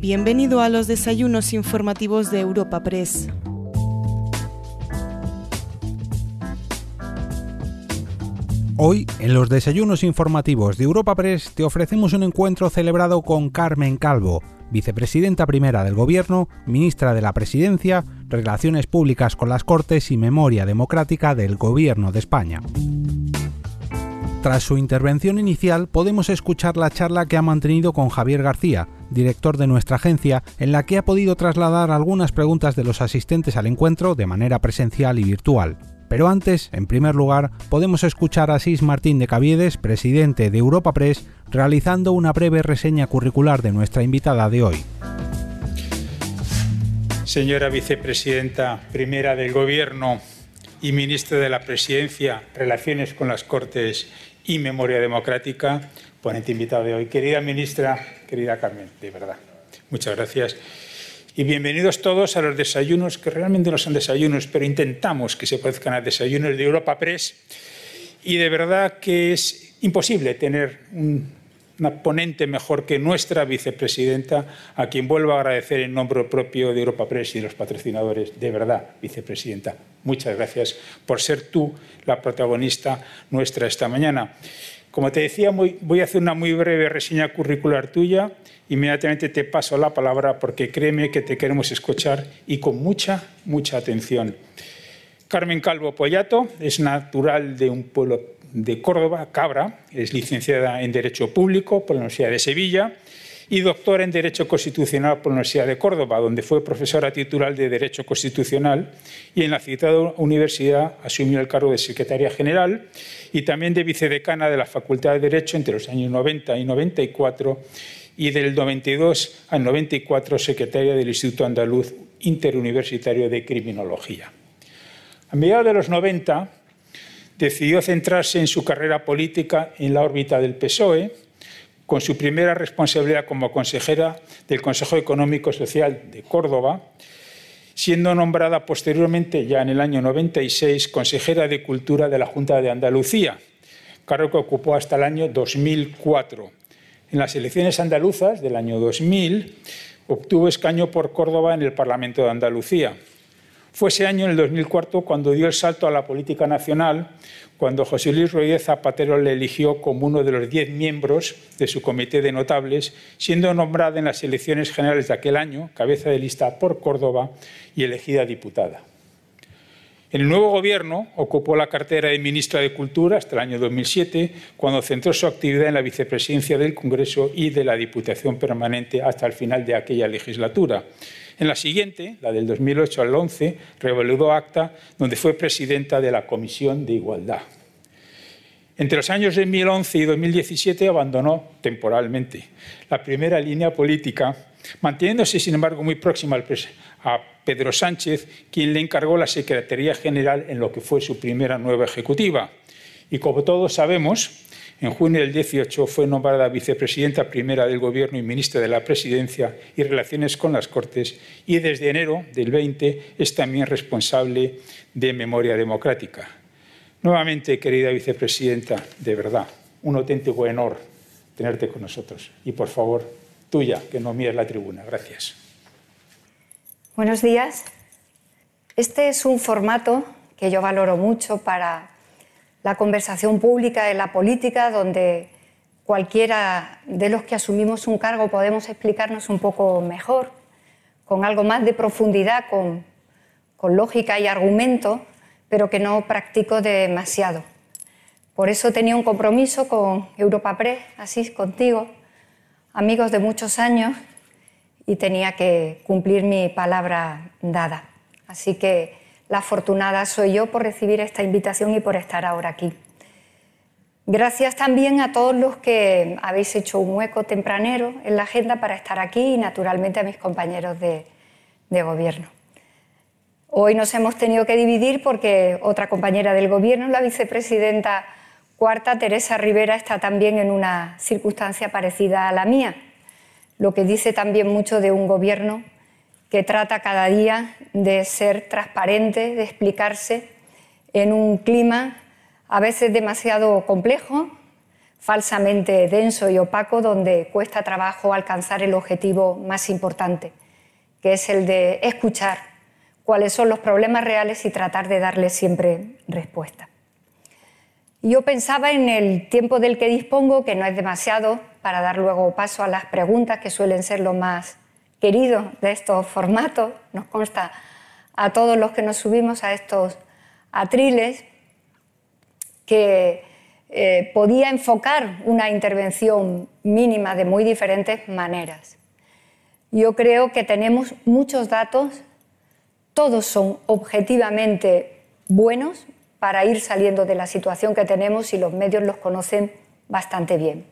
Bienvenido a los desayunos informativos de Europa Press. Hoy, en los desayunos informativos de Europa Press, te ofrecemos un encuentro celebrado con Carmen Calvo, vicepresidenta primera del Gobierno, ministra de la Presidencia, Relaciones Públicas con las Cortes y Memoria Democrática del Gobierno de España. Tras su intervención inicial, podemos escuchar la charla que ha mantenido con Javier García, director de nuestra agencia, en la que ha podido trasladar algunas preguntas de los asistentes al encuentro de manera presencial y virtual. Pero antes, en primer lugar, podemos escuchar a Sis Martín de Caviedes, presidente de Europa Press, realizando una breve reseña curricular de nuestra invitada de hoy. Señora vicepresidenta primera del Gobierno y ministra de la Presidencia, Relaciones con las Cortes y Memoria Democrática, ponente invitado de hoy. Querida ministra, querida Carmen, de verdad, muchas gracias. Y bienvenidos todos a los desayunos, que realmente no son desayunos, pero intentamos que se parezcan a desayunos de Europa Press. Y de verdad que es imposible tener un, una ponente mejor que nuestra vicepresidenta, a quien vuelvo a agradecer en nombre propio de Europa Press y de los patrocinadores. De verdad, vicepresidenta, muchas gracias por ser tú la protagonista nuestra esta mañana. Como te decía, voy a hacer una muy breve reseña curricular tuya. Inmediatamente te paso la palabra porque créeme que te queremos escuchar y con mucha, mucha atención. Carmen Calvo Pollato es natural de un pueblo de Córdoba, Cabra, es licenciada en Derecho Público por la Universidad de Sevilla y doctora en Derecho Constitucional por la Universidad de Córdoba, donde fue profesora titular de Derecho Constitucional y en la citada universidad asumió el cargo de secretaria general y también de vicedecana de la Facultad de Derecho entre los años 90 y 94 y del 92 al 94 secretaria del Instituto Andaluz Interuniversitario de Criminología. A mediados de los 90 decidió centrarse en su carrera política en la órbita del PSOE, con su primera responsabilidad como consejera del Consejo Económico Social de Córdoba, siendo nombrada posteriormente, ya en el año 96, consejera de Cultura de la Junta de Andalucía, cargo que ocupó hasta el año 2004. En las elecciones andaluzas del año 2000 obtuvo escaño por Córdoba en el Parlamento de Andalucía. Fue ese año, en el 2004, cuando dio el salto a la política nacional, cuando José Luis Rodríguez Zapatero le eligió como uno de los diez miembros de su comité de notables, siendo nombrada en las elecciones generales de aquel año, cabeza de lista por Córdoba y elegida diputada. En el nuevo gobierno ocupó la cartera de ministra de Cultura hasta el año 2007, cuando centró su actividad en la vicepresidencia del Congreso y de la Diputación Permanente hasta el final de aquella legislatura. En la siguiente, la del 2008 al 11, revalidó acta, donde fue presidenta de la Comisión de Igualdad. Entre los años 2011 y 2017 abandonó temporalmente la primera línea política, manteniéndose, sin embargo, muy próxima a Pedro Sánchez, quien le encargó la Secretaría General en lo que fue su primera nueva ejecutiva. Y como todos sabemos, en junio del 18 fue nombrada vicepresidenta primera del Gobierno y ministra de la Presidencia y Relaciones con las Cortes y desde enero del 20 es también responsable de Memoria Democrática. Nuevamente, querida vicepresidenta, de verdad, un auténtico honor tenerte con nosotros. Y por favor, tuya, que no mires la tribuna. Gracias. Buenos días. Este es un formato que yo valoro mucho para la conversación pública en la política, donde cualquiera de los que asumimos un cargo podemos explicarnos un poco mejor, con algo más de profundidad, con, con lógica y argumento, pero que no practico demasiado. Por eso tenía un compromiso con Europa Press, así contigo, amigos de muchos años, y tenía que cumplir mi palabra dada. Así que la afortunada soy yo por recibir esta invitación y por estar ahora aquí. Gracias también a todos los que habéis hecho un hueco tempranero en la agenda para estar aquí y naturalmente a mis compañeros de, gobierno. Hoy nos hemos tenido que dividir porque otra compañera del gobierno, la vicepresidenta cuarta, Teresa Rivera, está también en una circunstancia parecida a la mía, lo que dice también mucho de un gobierno que trata cada día de ser transparente, de explicarse en un clima a veces demasiado complejo, falsamente denso y opaco donde cuesta trabajo alcanzar el objetivo más importante, que es el de escuchar cuáles son los problemas reales y tratar de darles siempre respuesta. Yo pensaba en el tiempo del que dispongo, que no es demasiado, para dar luego paso a las preguntas que suelen ser lo más querido de estos formatos. Nos consta a todos los que nos subimos a estos atriles que eh, podía enfocar una intervención mínima de muy diferentes maneras. Yo creo que tenemos muchos datos, todos son objetivamente buenos para ir saliendo de la situación que tenemos y los medios los conocen bastante bien.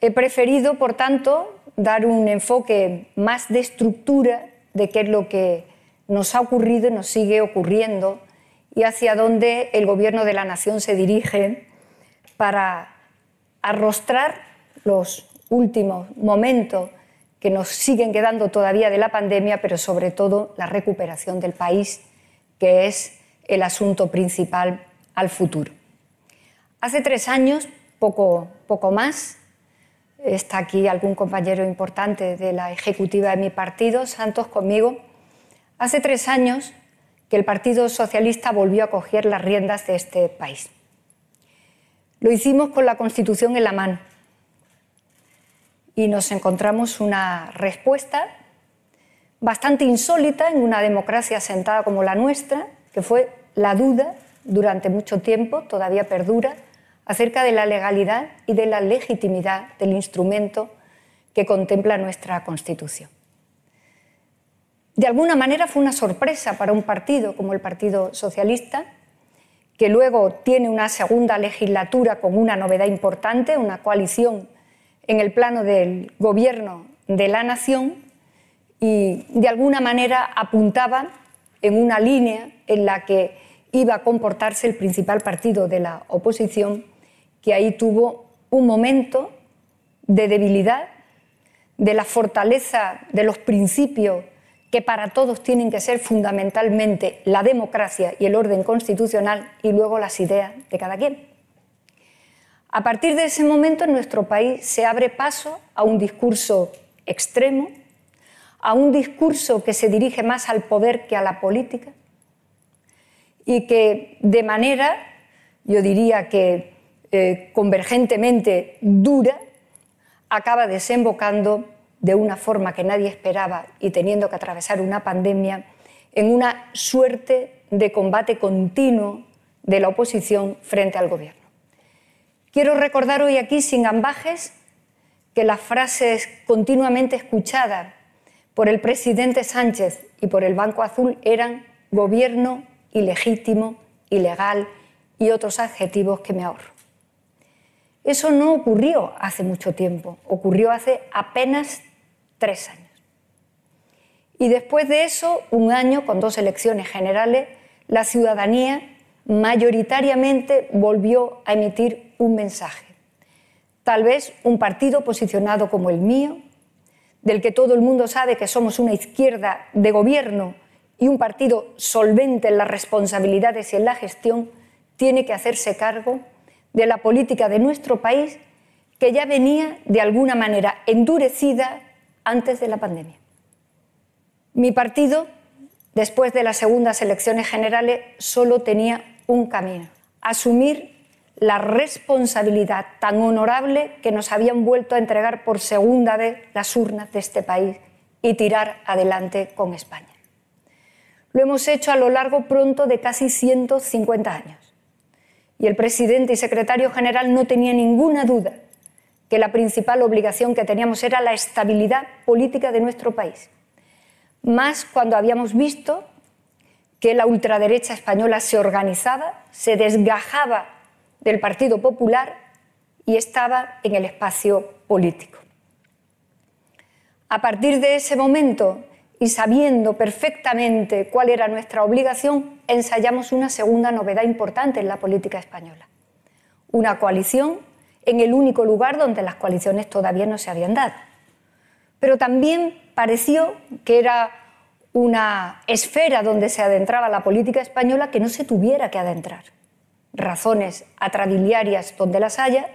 He preferido, por tanto, dar un enfoque más de estructura de qué es lo que nos ha ocurrido y nos sigue ocurriendo y hacia dónde el Gobierno de la Nación se dirige para arrostrar los últimos momentos que nos siguen quedando todavía de la pandemia, pero sobre todo la recuperación del país, que es el asunto principal al futuro. Hace tres años, poco, poco más, está aquí algún compañero importante de la ejecutiva de mi partido, Santos, conmigo, hace tres años que el Partido Socialista volvió a coger las riendas de este país. Lo hicimos con la Constitución en la mano y nos encontramos una respuesta bastante insólita en una democracia sentada como la nuestra, que fue la duda durante mucho tiempo, todavía perdura, acerca de la legalidad y de la legitimidad del instrumento que contempla nuestra Constitución. De alguna manera fue una sorpresa para un partido como el Partido Socialista, que luego tiene una segunda legislatura con una novedad importante, una coalición en el plano del gobierno de la nación y de alguna manera apuntaba en una línea en la que iba a comportarse el principal partido de la oposición, que ahí tuvo un momento de debilidad, de la fortaleza de los principios que para todos tienen que ser fundamentalmente la democracia y el orden constitucional y luego las ideas de cada quien. A partir de ese momento en nuestro país se abre paso a un discurso extremo, a un discurso que se dirige más al poder que a la política y que de manera, yo diría que eh, convergentemente dura, acaba desembocando de una forma que nadie esperaba y teniendo que atravesar una pandemia, en una suerte de combate continuo de la oposición frente al gobierno. Quiero recordar hoy aquí, sin ambajes, que las frases continuamente escuchadas por el presidente Sánchez y por el Banco Azul eran gobierno ilegítimo, ilegal y otros adjetivos que me ahorro. Eso no ocurrió hace mucho tiempo, ocurrió hace apenas tres años. Y después de eso, un año con dos elecciones generales, la ciudadanía mayoritariamente volvió a emitir un mensaje. Tal vez un partido posicionado como el mío, del que todo el mundo sabe que somos una izquierda de gobierno y un partido solvente en las responsabilidades y en la gestión, tiene que hacerse cargo de la política de nuestro país que ya venía de alguna manera endurecida antes de la pandemia. Mi partido, después de las segundas elecciones generales, solo tenía un camino, asumir la responsabilidad tan honorable que nos habían vuelto a entregar por segunda vez las urnas de este país y tirar adelante con España. Lo hemos hecho a lo largo pronto de casi 150 años. Y el presidente y secretario general no tenía ninguna duda que la principal obligación que teníamos era la estabilidad política de nuestro país. Más cuando habíamos visto que la ultraderecha española se organizaba, se desgajaba del Partido Popular y estaba en el espacio político. A partir de ese momento y sabiendo perfectamente cuál era nuestra obligación, ensayamos una segunda novedad importante en la política española. Una coalición en el único lugar donde las coaliciones todavía no se habían dado. Pero también pareció que era una esfera donde se adentraba la política española que no se tuviera que adentrar. Razones atrabiliarias donde las haya,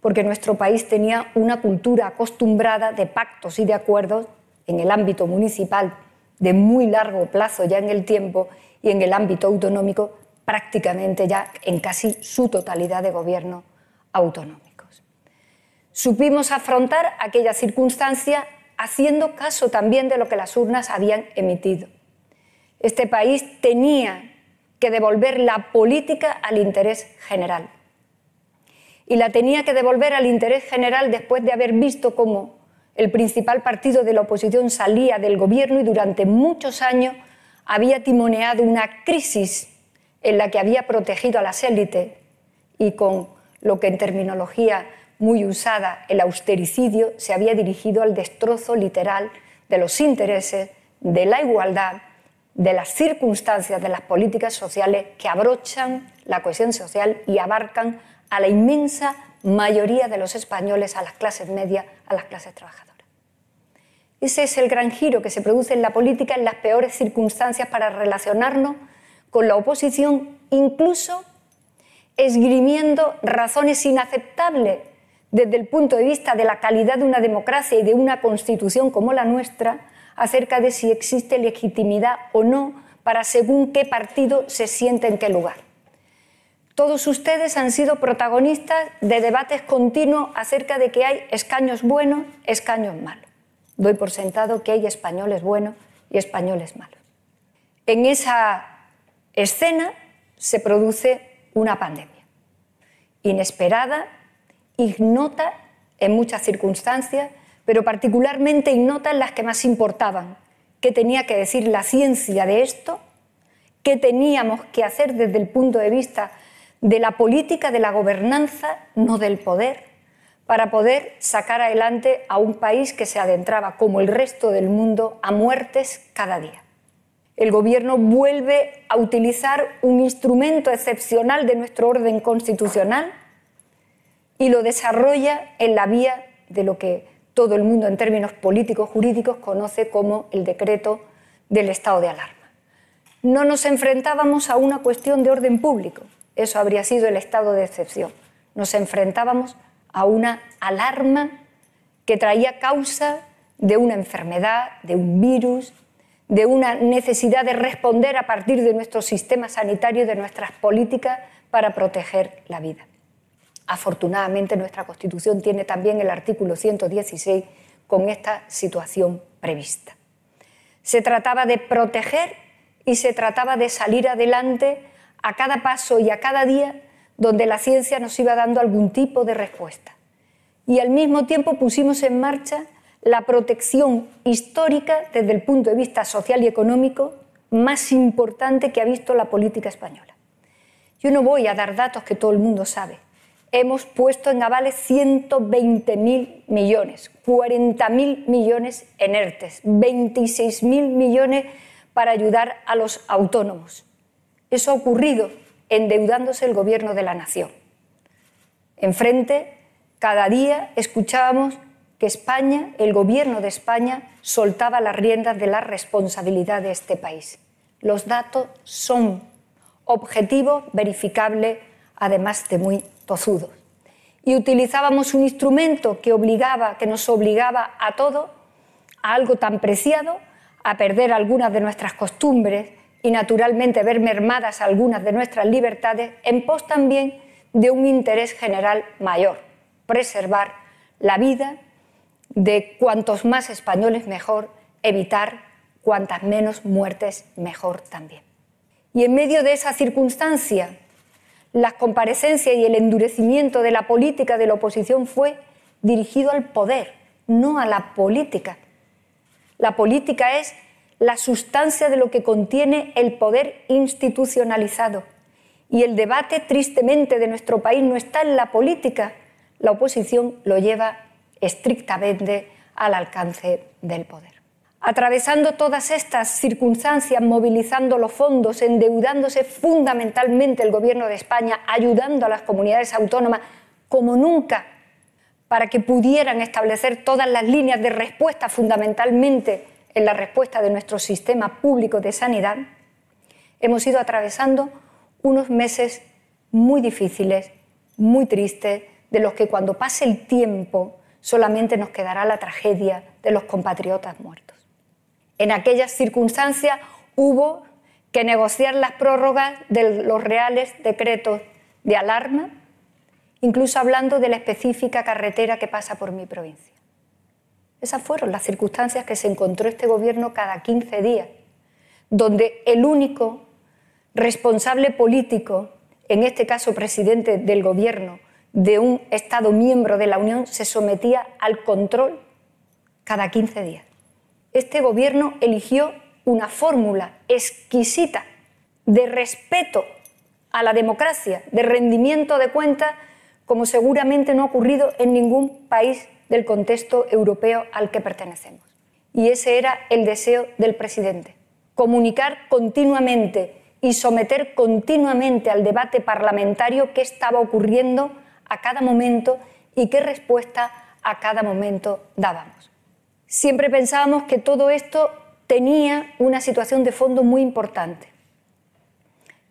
porque nuestro país tenía una cultura acostumbrada de pactos y de acuerdos en el ámbito municipal de muy largo plazo ya en el tiempo y en el ámbito autonómico prácticamente ya en casi su totalidad de gobierno autonómicos. Supimos afrontar aquella circunstancia haciendo caso también de lo que las urnas habían emitido. Este país tenía que devolver la política al interés general. Y la tenía que devolver al interés general después de haber visto cómo el principal partido de la oposición salía del gobierno y durante muchos años había timoneado una crisis en la que había protegido a las élites y con lo que en terminología muy usada, el austericidio, se había dirigido al destrozo literal de los intereses, de la igualdad, de las circunstancias de las políticas sociales que abrochan la cohesión social y abarcan a la inmensa mayoría de los españoles, a las clases medias, a las clases trabajadoras. Ese es el gran giro que se produce en la política en las peores circunstancias para relacionarnos con la oposición, incluso esgrimiendo razones inaceptables desde el punto de vista de la calidad de una democracia y de una constitución como la nuestra, acerca de si existe legitimidad o no para según qué partido se siente en qué lugar. Todos ustedes han sido protagonistas de debates continuos acerca de que hay escaños buenos, escaños malos. Doy por sentado que hay españoles buenos y españoles malos. En esa escena se produce una pandemia, inesperada, ignota en muchas circunstancias, pero particularmente ignota en las que más importaban. ¿Qué tenía que decir la ciencia de esto? ¿Qué teníamos que hacer desde el punto de vista de la política, de la gobernanza, no del poder, para poder sacar adelante a un país que se adentraba, como el resto del mundo, a muertes cada día? El Gobierno vuelve a utilizar un instrumento excepcional de nuestro orden constitucional y lo desarrolla en la vía de lo que todo el mundo en términos políticos jurídicos conoce como el decreto del estado de alarma. No nos enfrentábamos a una cuestión de orden público, eso habría sido el estado de excepción. Nos enfrentábamos a una alarma que traía causa de una enfermedad, de un virus, de una necesidad de responder a partir de nuestro sistema sanitario de nuestras políticas para proteger la vida. Afortunadamente nuestra Constitución tiene también el artículo 116 con esta situación prevista. Se trataba de proteger y se trataba de salir adelante a cada paso y a cada día donde la ciencia nos iba dando algún tipo de respuesta. Y al mismo tiempo pusimos en marcha la protección histórica desde el punto de vista social y económico más importante que ha visto la política española. Yo no voy a dar datos que todo el mundo sabe, hemos puesto en avales 120.000 millones, 40.000 millones en ERTES, 26.000 millones para ayudar a los autónomos. Eso ha ocurrido endeudándose el gobierno de la nación. Enfrente, cada día escuchábamos que España, el gobierno de España, soltaba las riendas de la responsabilidad de este país. Los datos son objetivos, verificables, además de muy tozudos. Y utilizábamos un instrumento que obligaba, que nos obligaba a todo, a algo tan preciado, a perder algunas de nuestras costumbres y naturalmente ver mermadas algunas de nuestras libertades, en pos también de un interés general mayor, preservar la vida de cuantos más españoles mejor, evitar cuantas menos muertes mejor también. Y en medio de esa circunstancia las comparecencias y el endurecimiento de la política de la oposición fue dirigido al poder, no a la política. La política es la sustancia de lo que contiene el poder institucionalizado. Y el debate, tristemente, de nuestro país no está en la política. La oposición lo lleva estrictamente al alcance del poder atravesando todas estas circunstancias, movilizando los fondos, endeudándose fundamentalmente el Gobierno de España, ayudando a las comunidades autónomas como nunca para que pudieran establecer todas las líneas de respuesta fundamentalmente en la respuesta de nuestro sistema público de sanidad, hemos ido atravesando unos meses muy difíciles, muy tristes, de los que cuando pase el tiempo solamente nos quedará la tragedia de los compatriotas muertos. En aquellas circunstancias hubo que negociar las prórrogas de los reales decretos de alarma, incluso hablando de la específica carretera que pasa por mi provincia. Esas fueron las circunstancias que se encontró este gobierno cada 15 días, donde el único responsable político, en este caso presidente del gobierno de un Estado miembro de la Unión, se sometía al control cada 15 días. Este gobierno eligió una fórmula exquisita de respeto a la democracia, de rendimiento de cuentas, como seguramente no ha ocurrido en ningún país del contexto europeo al que pertenecemos. Y ese era el deseo del presidente, comunicar continuamente y someter continuamente al debate parlamentario qué estaba ocurriendo a cada momento y qué respuesta a cada momento dábamos. Siempre pensábamos que todo esto tenía una situación de fondo muy importante,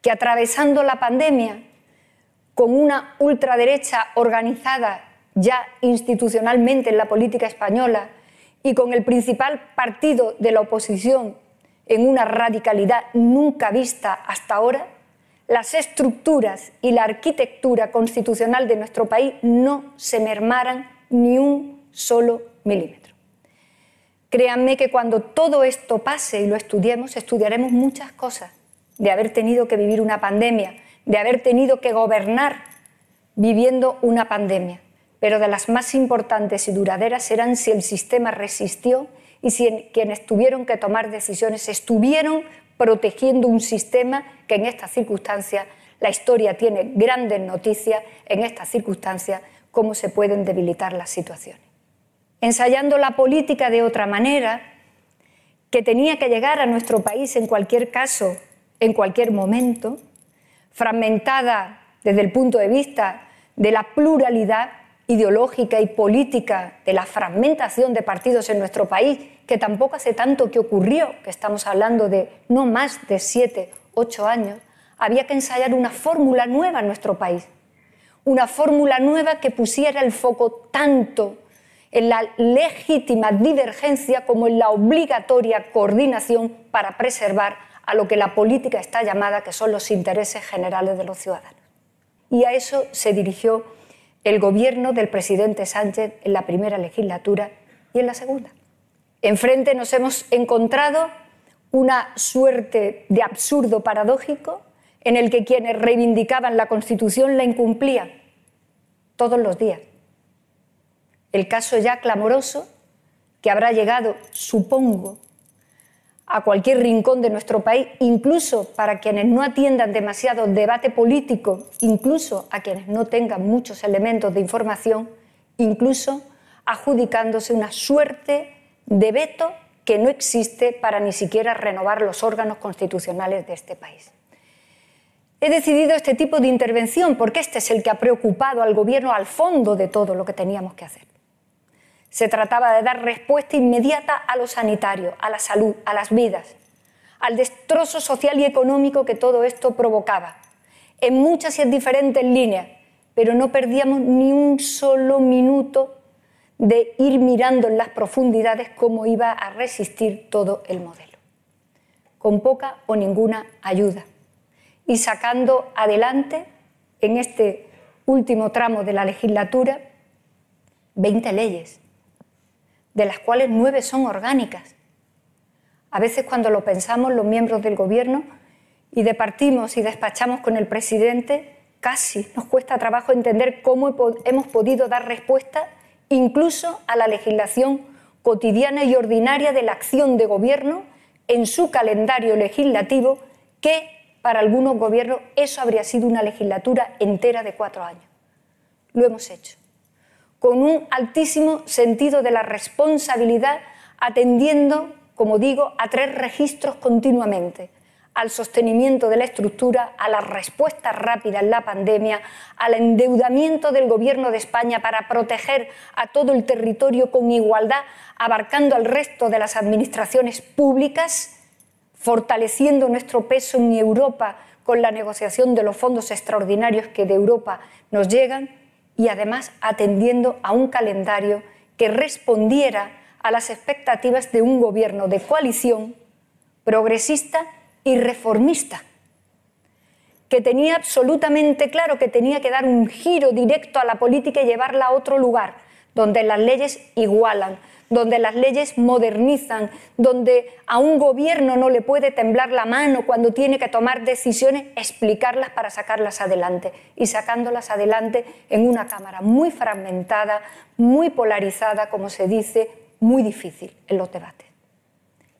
que atravesando la pandemia con una ultraderecha organizada ya institucionalmente en la política española y con el principal partido de la oposición en una radicalidad nunca vista hasta ahora, las estructuras y la arquitectura constitucional de nuestro país no se mermaran ni un solo milímetro. Créanme que cuando todo esto pase y lo estudiemos, estudiaremos muchas cosas de haber tenido que vivir una pandemia, de haber tenido que gobernar viviendo una pandemia pero de las más importantes y duraderas serán si el sistema resistió y si quienes tuvieron que tomar decisiones estuvieron protegiendo un sistema que en estas circunstancias, la historia tiene grandes noticias, en estas circunstancias, cómo se pueden debilitar las situaciones. Ensayando la política de otra manera, que tenía que llegar a nuestro país en cualquier caso, en cualquier momento, fragmentada desde el punto de vista de la pluralidad, ideológica y política de la fragmentación de partidos en nuestro país, que tampoco hace tanto que ocurrió, que estamos hablando de no más de siete, ocho años, había que ensayar una fórmula nueva en nuestro país. Una fórmula nueva que pusiera el foco tanto en la legítima divergencia como en la obligatoria coordinación para preservar a lo que la política está llamada, que son los intereses generales de los ciudadanos. Y a eso se dirigió el gobierno del presidente Sánchez en la primera legislatura y en la segunda. Enfrente nos hemos encontrado una suerte de absurdo paradójico en el que quienes reivindicaban la Constitución la incumplían todos los días. El caso ya clamoroso que habrá llegado, supongo, a cualquier rincón de nuestro país, incluso para quienes no atiendan demasiado debate político, incluso a quienes no tengan muchos elementos de información, incluso adjudicándose una suerte de veto que no existe para ni siquiera renovar los órganos constitucionales de este país. He decidido este tipo de intervención porque este es el que ha preocupado al Gobierno al fondo de todo lo que teníamos que hacer. Se trataba de dar respuesta inmediata a lo sanitario, a la salud, a las vidas, al destrozo social y económico que todo esto provocaba, en muchas y en diferentes líneas, pero no perdíamos ni un solo minuto de ir mirando en las profundidades cómo iba a resistir todo el modelo, con poca o ninguna ayuda, y sacando adelante en este último tramo de la legislatura 20 leyes, de las cuales nueve son orgánicas. A veces cuando lo pensamos los miembros del Gobierno y departimos y despachamos con el presidente, casi nos cuesta trabajo entender cómo hemos podido dar respuesta incluso a la legislación cotidiana y ordinaria de la acción de Gobierno en su calendario legislativo, que para algunos gobiernos eso habría sido una legislatura entera de cuatro años. Lo hemos hecho con un altísimo sentido de la responsabilidad, atendiendo, como digo, a tres registros continuamente. Al sostenimiento de la estructura, a la respuesta rápida en la pandemia, al endeudamiento del Gobierno de España para proteger a todo el territorio con igualdad, abarcando al resto de las administraciones públicas, fortaleciendo nuestro peso en Europa con la negociación de los fondos extraordinarios que de Europa nos llegan, y además atendiendo a un calendario que respondiera a las expectativas de un gobierno de coalición progresista y reformista, que tenía absolutamente claro que tenía que dar un giro directo a la política y llevarla a otro lugar, donde las leyes igualan, donde las leyes modernizan, donde a un gobierno no le puede temblar la mano cuando tiene que tomar decisiones, explicarlas para sacarlas adelante y sacándolas adelante en una Cámara muy fragmentada, muy polarizada, como se dice, muy difícil en los debates.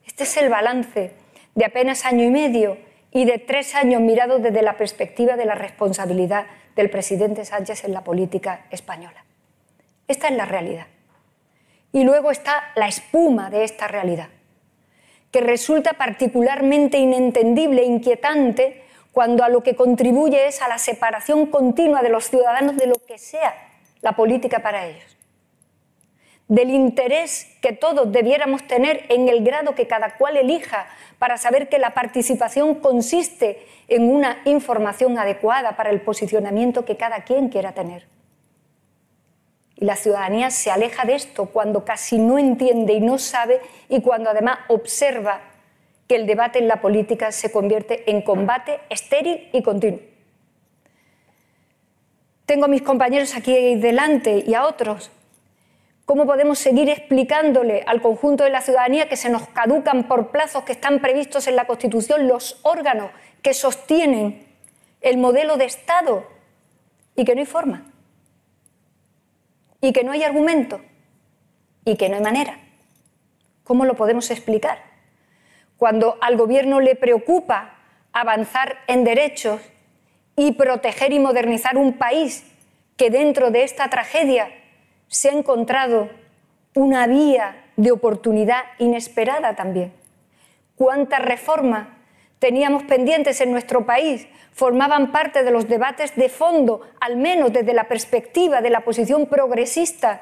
Este es el balance de apenas año y medio y de tres años mirados desde la perspectiva de la responsabilidad del presidente Sánchez en la política española. Esta es la realidad. Y luego está la espuma de esta realidad, que resulta particularmente inentendible e inquietante cuando a lo que contribuye es a la separación continua de los ciudadanos de lo que sea la política para ellos. Del interés que todos debiéramos tener en el grado que cada cual elija para saber que la participación consiste en una información adecuada para el posicionamiento que cada quien quiera tener. Y la ciudadanía se aleja de esto cuando casi no entiende y no sabe y cuando además observa que el debate en la política se convierte en combate estéril y continuo. Tengo a mis compañeros aquí delante y a otros. ¿Cómo podemos seguir explicándole al conjunto de la ciudadanía que se nos caducan por plazos que están previstos en la Constitución los órganos que sostienen el modelo de Estado y que no hay forma? Y que no hay argumento y que no hay manera. ¿Cómo lo podemos explicar? Cuando al gobierno le preocupa avanzar en derechos y proteger y modernizar un país que dentro de esta tragedia se ha encontrado una vía de oportunidad inesperada también. ¿Cuántas reformas teníamos pendientes en nuestro país formaban parte de los debates de fondo, al menos desde la perspectiva de la posición progresista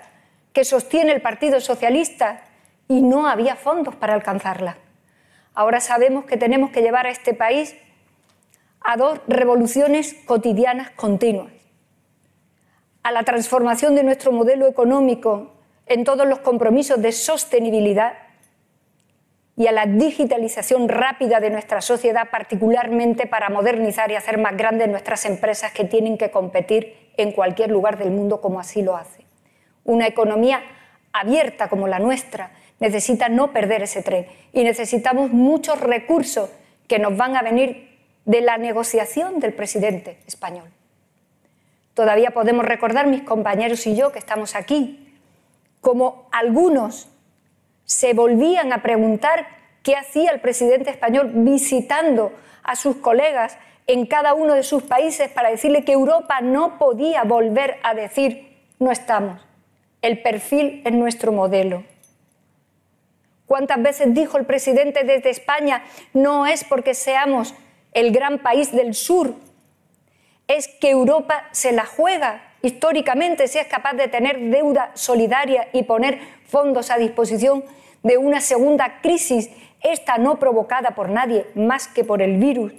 que sostiene el Partido Socialista, y no había fondos para alcanzarla. Ahora sabemos que tenemos que llevar a este país a dos revoluciones cotidianas continuas, a la transformación de nuestro modelo económico en todos los compromisos de sostenibilidad y a la digitalización rápida de nuestra sociedad, particularmente para modernizar y hacer más grandes nuestras empresas que tienen que competir en cualquier lugar del mundo como así lo hace. Una economía abierta como la nuestra necesita no perder ese tren y necesitamos muchos recursos que nos van a venir de la negociación del presidente español. Todavía podemos recordar, mis compañeros y yo que estamos aquí, como algunos se volvían a preguntar qué hacía el presidente español visitando a sus colegas en cada uno de sus países para decirle que Europa no podía volver a decir no estamos. El perfil es nuestro modelo. ¿Cuántas veces dijo el presidente desde España no es porque seamos el gran país del sur, es que Europa se la juega históricamente si es capaz de tener deuda solidaria y poner fondos a disposición de una segunda crisis, esta no provocada por nadie más que por el virus,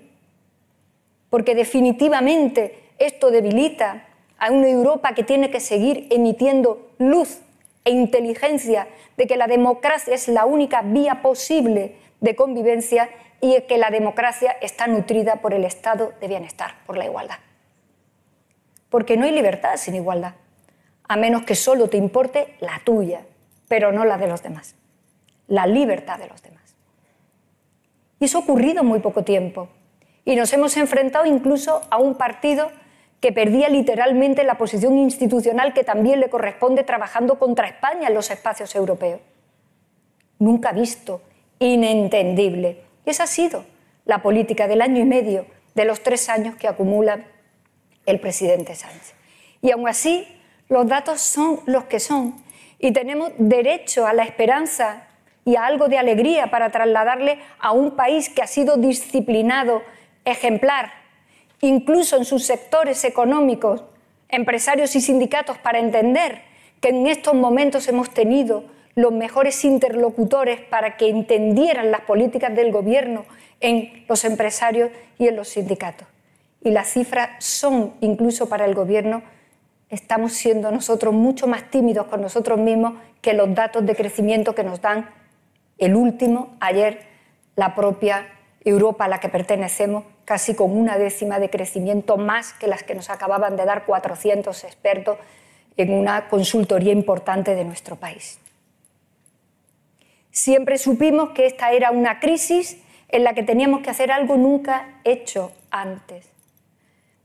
porque definitivamente esto debilita a una Europa que tiene que seguir emitiendo luz e inteligencia de que la democracia es la única vía posible de convivencia y que la democracia está nutrida por el estado de bienestar, por la igualdad. Porque no hay libertad sin igualdad, a menos que solo te importe la tuya, pero no la de los demás la libertad de los demás. Y eso ha ocurrido en muy poco tiempo. Y nos hemos enfrentado incluso a un partido que perdía literalmente la posición institucional que también le corresponde trabajando contra España en los espacios europeos. Nunca visto, inentendible. Y esa ha sido la política del año y medio, de los tres años que acumula el presidente Sánchez. Y aún así, los datos son los que son. Y tenemos derecho a la esperanza y a algo de alegría para trasladarle a un país que ha sido disciplinado, ejemplar, incluso en sus sectores económicos, empresarios y sindicatos, para entender que en estos momentos hemos tenido los mejores interlocutores para que entendieran las políticas del gobierno en los empresarios y en los sindicatos. Y las cifras son, incluso para el gobierno, estamos siendo nosotros mucho más tímidos con nosotros mismos que los datos de crecimiento que nos dan el último, ayer, la propia Europa a la que pertenecemos, casi con una décima de crecimiento más que las que nos acababan de dar 400 expertos en una consultoría importante de nuestro país. Siempre supimos que esta era una crisis en la que teníamos que hacer algo nunca hecho antes.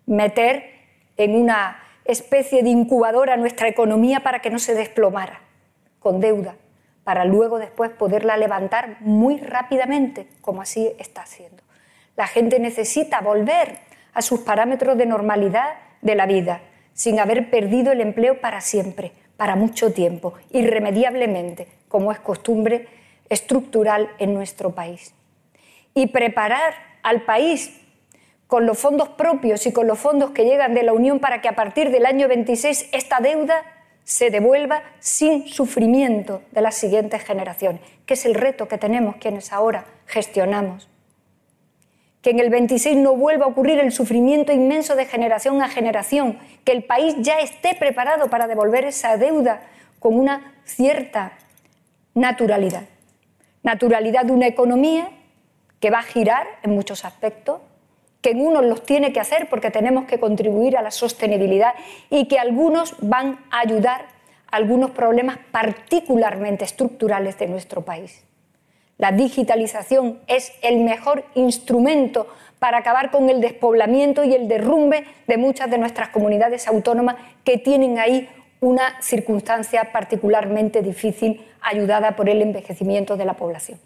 Meter en una especie de incubadora nuestra economía para que no se desplomara, con deuda, para luego después poderla levantar muy rápidamente, como así está haciendo. La gente necesita volver a sus parámetros de normalidad de la vida, sin haber perdido el empleo para siempre, para mucho tiempo, irremediablemente, como es costumbre estructural en nuestro país. Y preparar al país con los fondos propios y con los fondos que llegan de la Unión para que a partir del año 26 esta deuda se devuelva sin sufrimiento de las siguientes generaciones, que es el reto que tenemos quienes ahora gestionamos. Que en el 26 no vuelva a ocurrir el sufrimiento inmenso de generación a generación, que el país ya esté preparado para devolver esa deuda con una cierta naturalidad naturalidad de una economía que va a girar en muchos aspectos, que en unos los tiene que hacer porque tenemos que contribuir a la sostenibilidad y que algunos van a ayudar a algunos problemas particularmente estructurales de nuestro país. La digitalización es el mejor instrumento para acabar con el despoblamiento y el derrumbe de muchas de nuestras comunidades autónomas que tienen ahí una circunstancia particularmente difícil ayudada por el envejecimiento de la población.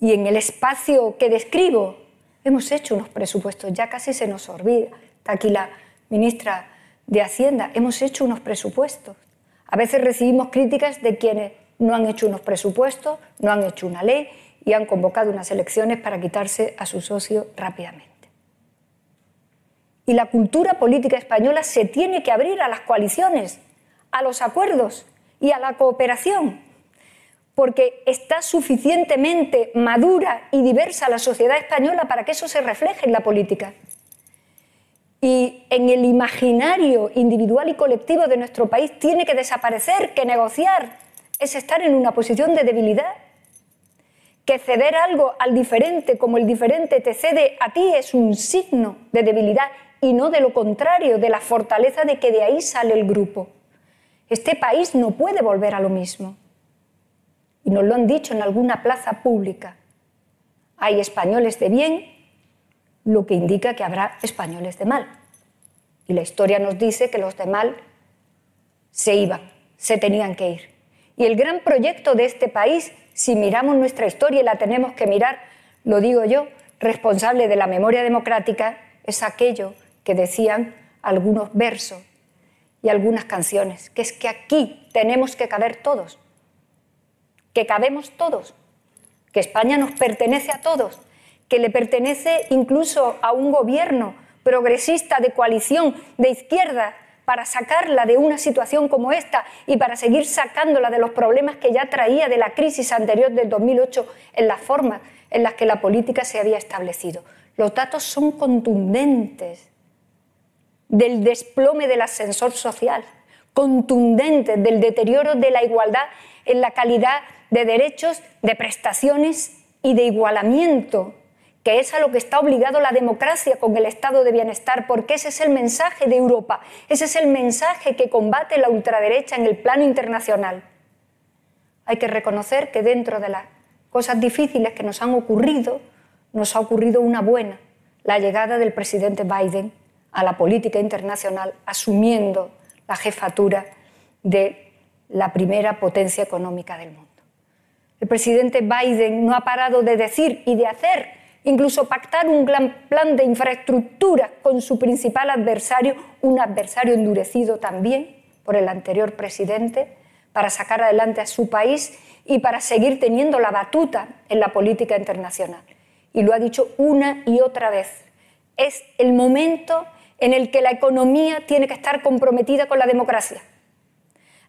Y en el espacio que describo hemos hecho unos presupuestos, ya casi se nos olvida, está aquí la ministra de Hacienda, hemos hecho unos presupuestos. A veces recibimos críticas de quienes no han hecho unos presupuestos, no han hecho una ley y han convocado unas elecciones para quitarse a su socio rápidamente. Y la cultura política española se tiene que abrir a las coaliciones, a los acuerdos y a la cooperación, porque está suficientemente madura y diversa la sociedad española para que eso se refleje en la política. Y en el imaginario individual y colectivo de nuestro país tiene que desaparecer que negociar es estar en una posición de debilidad, que ceder algo al diferente como el diferente te cede a ti es un signo de debilidad y no de lo contrario, de la fortaleza de que de ahí sale el grupo. Este país no puede volver a lo mismo. Y nos lo han dicho en alguna plaza pública. Hay españoles de bien, lo que indica que habrá españoles de mal. Y la historia nos dice que los de mal se iban, se tenían que ir. Y el gran proyecto de este país, si miramos nuestra historia y la tenemos que mirar, lo digo yo, responsable de la memoria democrática, es aquello que decían algunos versos y algunas canciones, que es que aquí tenemos que caber todos, que cabemos todos, que España nos pertenece a todos, que le pertenece incluso a un gobierno progresista de coalición de izquierda para sacarla de una situación como esta y para seguir sacándola de los problemas que ya traía de la crisis anterior del 2008 en las formas en las que la política se había establecido. Los datos son contundentes del desplome del ascensor social, contundente del deterioro de la igualdad en la calidad de derechos, de prestaciones y de igualamiento, que es a lo que está obligado la democracia con el estado de bienestar, porque ese es el mensaje de Europa, ese es el mensaje que combate la ultraderecha en el plano internacional. Hay que reconocer que dentro de las cosas difíciles que nos han ocurrido, nos ha ocurrido una buena, la llegada del presidente Biden a la política internacional, asumiendo la jefatura de la primera potencia económica del mundo. El presidente Biden no ha parado de decir y de hacer, incluso pactar un plan de infraestructura con su principal adversario, un adversario endurecido también por el anterior presidente, para sacar adelante a su país y para seguir teniendo la batuta en la política internacional. Y lo ha dicho una y otra vez. Es el momento en el que la economía tiene que estar comprometida con la democracia.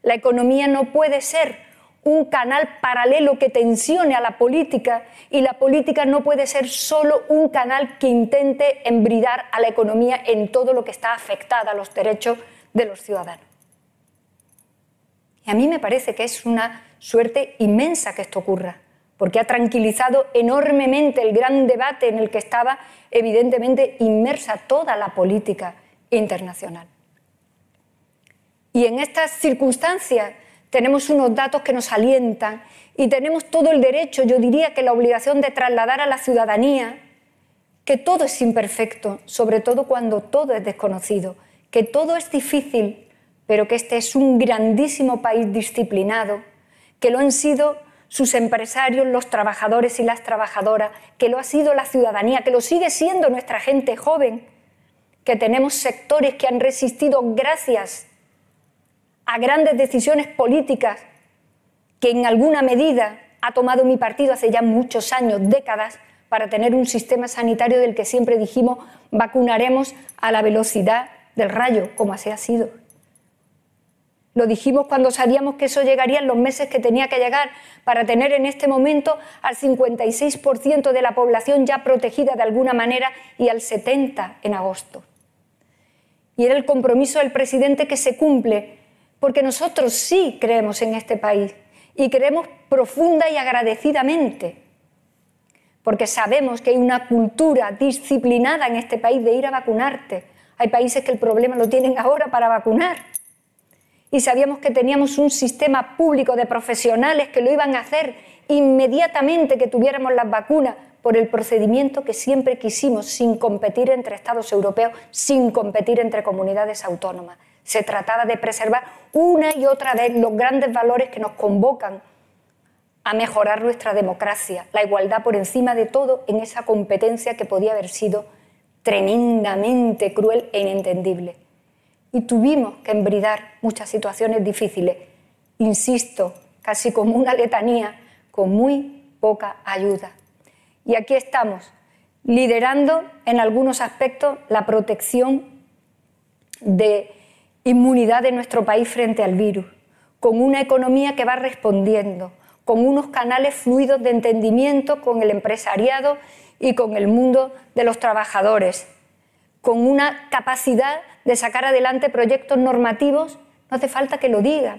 La economía no puede ser un canal paralelo que tensione a la política y la política no puede ser solo un canal que intente embridar a la economía en todo lo que está afectada a los derechos de los ciudadanos. Y a mí me parece que es una suerte inmensa que esto ocurra, porque ha tranquilizado enormemente el gran debate en el que estaba evidentemente inmersa toda la política internacional. Y en estas circunstancias tenemos unos datos que nos alientan y tenemos todo el derecho, yo diría que la obligación de trasladar a la ciudadanía que todo es imperfecto, sobre todo cuando todo es desconocido, que todo es difícil, pero que este es un grandísimo país disciplinado, que lo han sido sus empresarios, los trabajadores y las trabajadoras, que lo ha sido la ciudadanía, que lo sigue siendo nuestra gente joven, que tenemos sectores que han resistido gracias a grandes decisiones políticas que en alguna medida ha tomado mi partido hace ya muchos años, décadas, para tener un sistema sanitario del que siempre dijimos vacunaremos a la velocidad del rayo, como así ha sido. Lo dijimos cuando sabíamos que eso llegaría en los meses que tenía que llegar para tener en este momento al 56% de la población ya protegida de alguna manera y al 70% en agosto. Y era el compromiso del presidente que se cumple, porque nosotros sí creemos en este país y creemos profunda y agradecidamente, porque sabemos que hay una cultura disciplinada en este país de ir a vacunarte. Hay países que el problema lo tienen ahora para vacunar y sabíamos que teníamos un sistema público de profesionales que lo iban a hacer inmediatamente que tuviéramos las vacunas por el procedimiento que siempre quisimos, sin competir entre Estados europeos, sin competir entre comunidades autónomas. Se trataba de preservar una y otra vez los grandes valores que nos convocan a mejorar nuestra democracia, la igualdad por encima de todo en esa competencia que podía haber sido tremendamente cruel e inentendible y tuvimos que embridar muchas situaciones difíciles, insisto, casi como una letanía, con muy poca ayuda. Y aquí estamos, liderando en algunos aspectos la protección de inmunidad de nuestro país frente al virus, con una economía que va respondiendo, con unos canales fluidos de entendimiento con el empresariado y con el mundo de los trabajadores, con una capacidad de sacar adelante proyectos normativos, no hace falta que lo diga.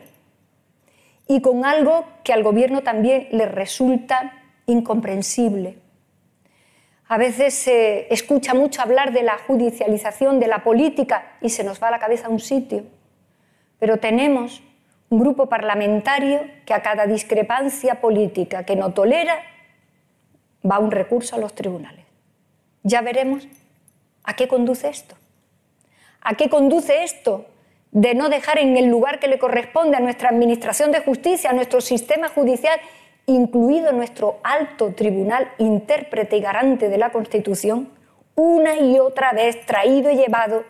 Y con algo que al gobierno también le resulta incomprensible. A veces se escucha mucho hablar de la judicialización de la política y se nos va a la cabeza un sitio. Pero tenemos un grupo parlamentario que a cada discrepancia política que no tolera va un recurso a los tribunales. Ya veremos ¿A qué conduce esto? ¿A qué conduce esto de no dejar en el lugar que le corresponde a nuestra Administración de Justicia, a nuestro sistema judicial, incluido nuestro alto tribunal intérprete y garante de la Constitución, una y otra vez traído y llevado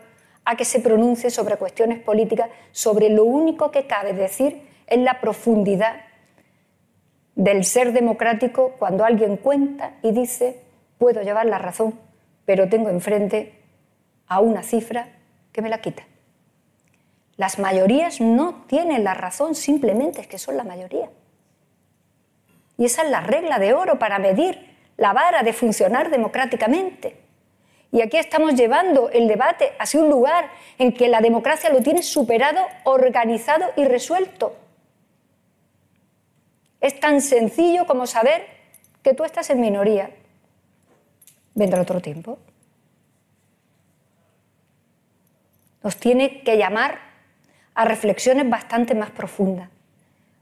a que se pronuncie sobre cuestiones políticas, sobre lo único que cabe decir es la profundidad del ser democrático cuando alguien cuenta y dice, puedo llevar la razón, pero tengo enfrente a una cifra que me la quita. Las mayorías no tienen la razón, simplemente es que son la mayoría. Y esa es la regla de oro para medir la vara de funcionar democráticamente. Y aquí estamos llevando el debate hacia un lugar en que la democracia lo tiene superado, organizado y resuelto. Es tan sencillo como saber que tú estás en minoría, vendrá otro tiempo. Nos tiene que llamar a reflexiones bastante más profundas.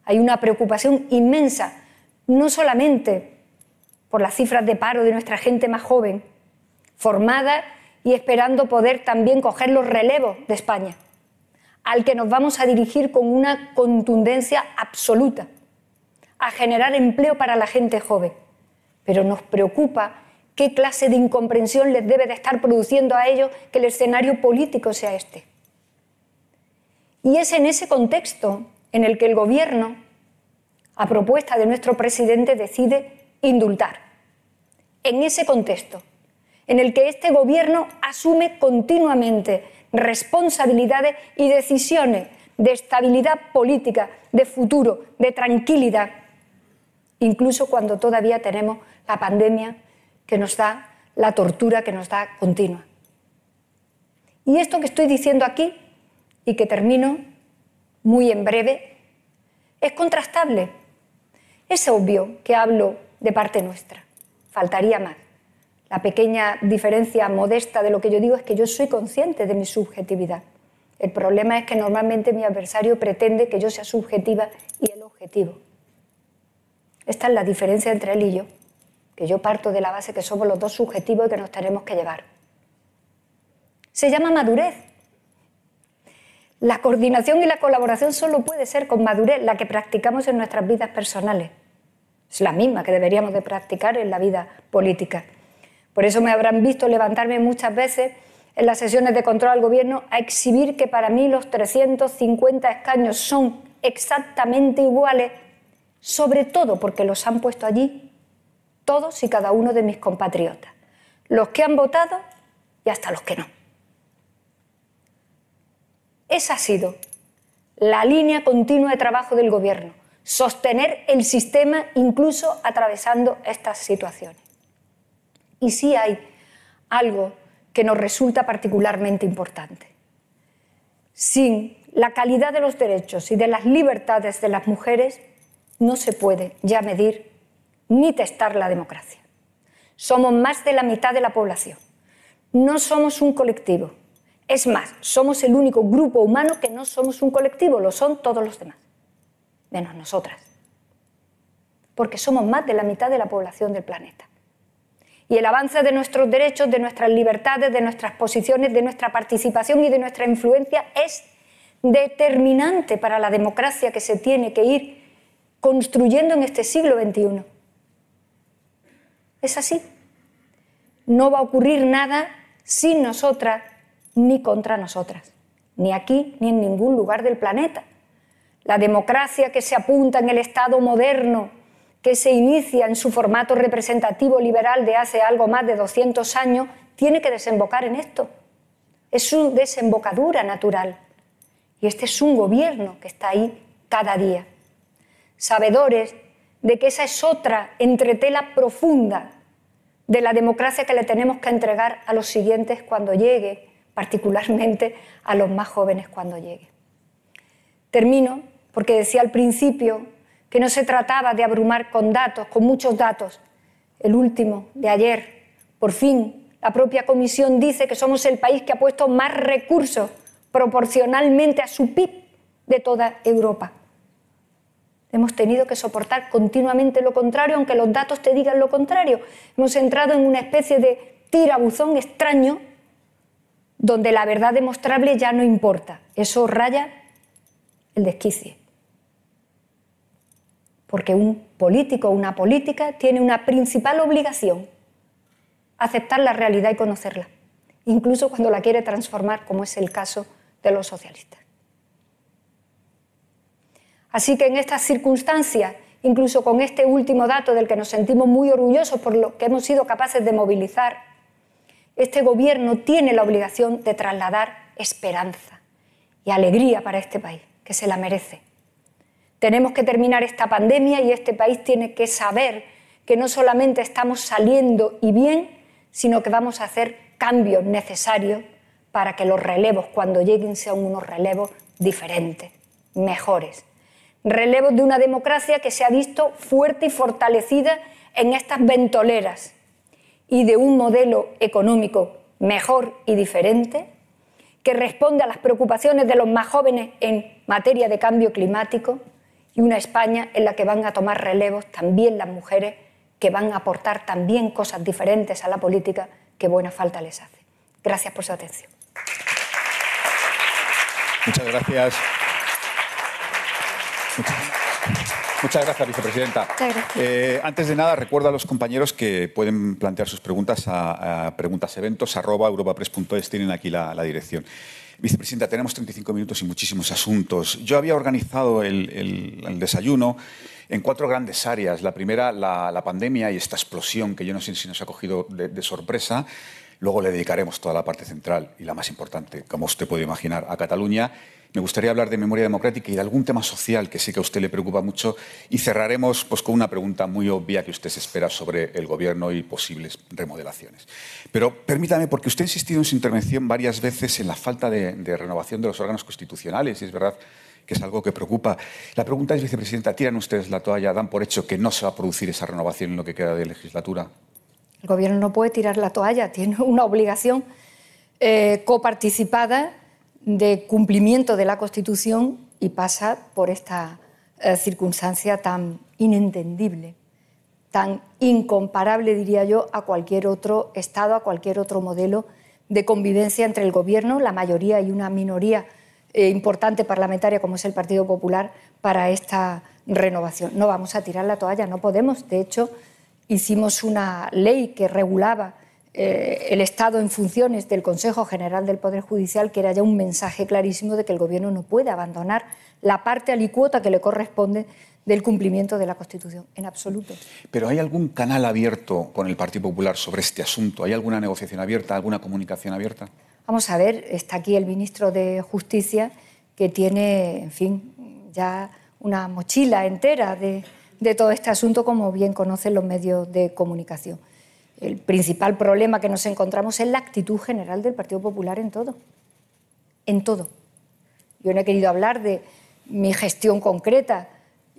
Hay una preocupación inmensa, no solamente por las cifras de paro de nuestra gente más joven, formada y esperando poder también coger los relevos de España, al que nos vamos a dirigir con una contundencia absoluta, a generar empleo para la gente joven. Pero nos preocupa qué clase de incomprensión les debe de estar produciendo a ellos que el escenario político sea este. Y es en ese contexto en el que el Gobierno, a propuesta de nuestro presidente, decide indultar. En ese contexto en el que este Gobierno asume continuamente responsabilidades y decisiones de estabilidad política, de futuro, de tranquilidad, incluso cuando todavía tenemos la pandemia que nos da, la tortura que nos da continua. Y esto que estoy diciendo aquí, y que termino muy en breve, es contrastable. Es obvio que hablo de parte nuestra. Faltaría más. La pequeña diferencia modesta de lo que yo digo es que yo soy consciente de mi subjetividad. El problema es que normalmente mi adversario pretende que yo sea subjetiva y él objetivo. Esta es la diferencia entre él y yo, que yo parto de la base que somos los dos subjetivos y que nos tenemos que llevar. Se llama madurez. La coordinación y la colaboración solo puede ser con madurez, la que practicamos en nuestras vidas personales. Es la misma que deberíamos de practicar en la vida política. Por eso me habrán visto levantarme muchas veces en las sesiones de control al gobierno a exhibir que para mí los 350 escaños son exactamente iguales, sobre todo porque los han puesto allí todos y cada uno de mis compatriotas, los que han votado y hasta los que no. Esa ha sido la línea continua de trabajo del Gobierno, sostener el sistema incluso atravesando estas situaciones. Y sí hay algo que nos resulta particularmente importante. Sin la calidad de los derechos y de las libertades de las mujeres no se puede ya medir ni testar la democracia. Somos más de la mitad de la población. No somos un colectivo. Es más, somos el único grupo humano que no somos un colectivo, lo son todos los demás, menos nosotras. Porque somos más de la mitad de la población del planeta y el avance de nuestros derechos, de nuestras libertades, de nuestras posiciones, de nuestra participación y de nuestra influencia es determinante para la democracia que se tiene que ir construyendo en este siglo XXI. Es así. No va a ocurrir nada sin nosotras ni contra nosotras, ni aquí ni en ningún lugar del planeta. La democracia que se apunta en el Estado moderno, que se inicia en su formato representativo liberal de hace algo más de 200 años, tiene que desembocar en esto. Es su desembocadura natural. Y este es un gobierno que está ahí cada día. Sabedores de que esa es otra entretela profunda de la democracia que le tenemos que entregar a los siguientes cuando llegue, particularmente a los más jóvenes cuando llegue. Termino porque decía al principio que no se trataba de abrumar con datos, con muchos datos. El último de ayer, por fin, la propia Comisión dice que somos el país que ha puesto más recursos proporcionalmente a su PIB de toda Europa. Hemos tenido que soportar continuamente lo contrario, aunque los datos te digan lo contrario. Hemos entrado en una especie de tirabuzón extraño donde la verdad demostrable ya no importa. Eso raya el desquicie porque un político o una política tiene una principal obligación, aceptar la realidad y conocerla, incluso cuando la quiere transformar, como es el caso de los socialistas. Así que en estas circunstancias, incluso con este último dato del que nos sentimos muy orgullosos por lo que hemos sido capaces de movilizar, este gobierno tiene la obligación de trasladar esperanza y alegría para este país, que se la merece. Tenemos que terminar esta pandemia y este país tiene que saber que no solamente estamos saliendo y bien, sino que vamos a hacer cambios necesarios para que los relevos cuando lleguen sean unos relevos diferentes, mejores. Relevos de una democracia que se ha visto fuerte y fortalecida en estas ventoleras y de un modelo económico mejor y diferente que responde a las preocupaciones de los más jóvenes en materia de cambio climático, y una España en la que van a tomar relevos también las mujeres, que van a aportar también cosas diferentes a la política que buena falta les hace. Gracias por su atención. Muchas gracias. Muchas, gracias, vicepresidenta. Eh, antes de nada, recuerdo a los compañeros que pueden plantear sus preguntas a, preguntaseventos.europapress.es. Tienen aquí la dirección. Vicepresidenta, tenemos 35 minutos y muchísimos asuntos. Yo había organizado el, desayuno en cuatro grandes áreas. La primera, la, pandemia y esta explosión que yo no sé si nos ha cogido de, sorpresa. Luego le dedicaremos toda la parte central y la más importante, como usted puede imaginar, a Cataluña. Me gustaría hablar de memoria democrática y de algún tema social que sé que a usted le preocupa mucho y cerraremos pues, con una pregunta muy obvia que usted se espera sobre el Gobierno y posibles remodelaciones. Pero permítame, porque usted ha insistido en su intervención varias veces en la falta de, de renovación de los órganos constitucionales y es verdad que es algo que preocupa. La pregunta es, vicepresidenta, ¿tiran ustedes la toalla? ¿Dan por hecho que no se va a producir esa renovación en lo que queda de legislatura? El Gobierno no puede tirar la toalla, tiene una obligación eh, coparticipada de cumplimiento de la Constitución y pasa por esta eh, circunstancia tan inentendible, tan incomparable, diría yo, a cualquier otro Estado, a cualquier otro modelo de convivencia entre el Gobierno, la mayoría y una minoría eh, importante parlamentaria como es el Partido Popular para esta renovación. No vamos a tirar la toalla, no podemos. De hecho, hicimos una ley que regulaba eh, el Estado en funciones del Consejo General del Poder Judicial, que era ya un mensaje clarísimo de que el Gobierno no puede abandonar la parte alicuota que le corresponde del cumplimiento de la Constitución, en absoluto. Pero ¿hay algún canal abierto con el Partido Popular sobre este asunto? ¿Hay alguna negociación abierta, alguna comunicación abierta? Vamos a ver, está aquí el ministro de Justicia que tiene, en fin, ya una mochila entera de, todo este asunto, como bien conocen los medios de comunicación. El principal problema que nos encontramos es la actitud general del Partido Popular en todo. En todo. Yo no he querido hablar de mi gestión concreta.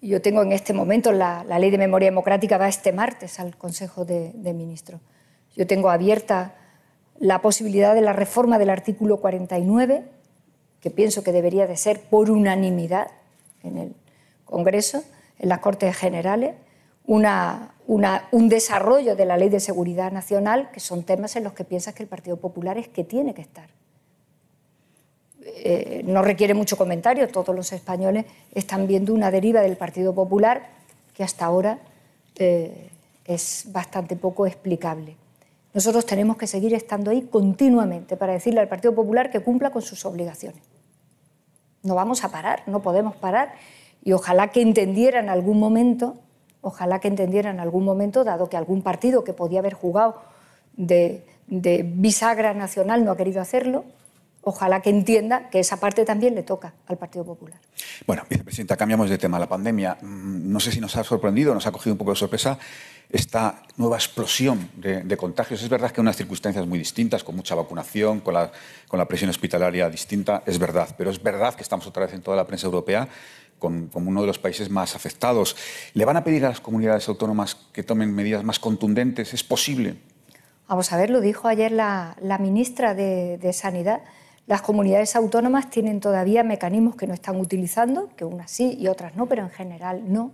Yo tengo en este momento la, ley de memoria democrática va este martes al Consejo de Ministros. Yo tengo abierta la posibilidad de la reforma del artículo 49, que pienso que debería de ser por unanimidad en el Congreso, en las Cortes Generales, un desarrollo de la Ley de Seguridad Nacional, que son temas en los que piensas que el Partido Popular es que tiene que estar. Eh, no requiere mucho comentario, todos los españoles están viendo una deriva del Partido Popular que hasta ahora eh, es bastante poco explicable. Nosotros tenemos que seguir estando ahí continuamente para decirle al Partido Popular que cumpla con sus obligaciones. No vamos a parar, no podemos parar. Y ojalá que entendiera en algún momento, ojalá que entendiera en algún momento, dado que algún partido que podía haber jugado de, bisagra nacional no ha querido hacerlo, ojalá que entienda que esa parte también le toca al Partido Popular. Bueno, vicepresidenta, cambiamos de tema. La pandemia, mm, no sé si nos ha sorprendido, nos ha cogido un poco de sorpresa esta nueva explosión de, contagios. Es verdad que unas circunstancias muy distintas, con mucha vacunación, con la, presión hospitalaria distinta, es verdad. Pero es verdad que estamos otra vez en toda la prensa europea como uno de los países más afectados. ¿Le van a pedir a las comunidades autónomas que tomen medidas más contundentes? ¿Es posible? Vamos a ver, lo dijo ayer la, la ministra de, de Sanidad las comunidades autónomas tienen todavía mecanismos que no están utilizando, que unas sí y otras no, pero en general no.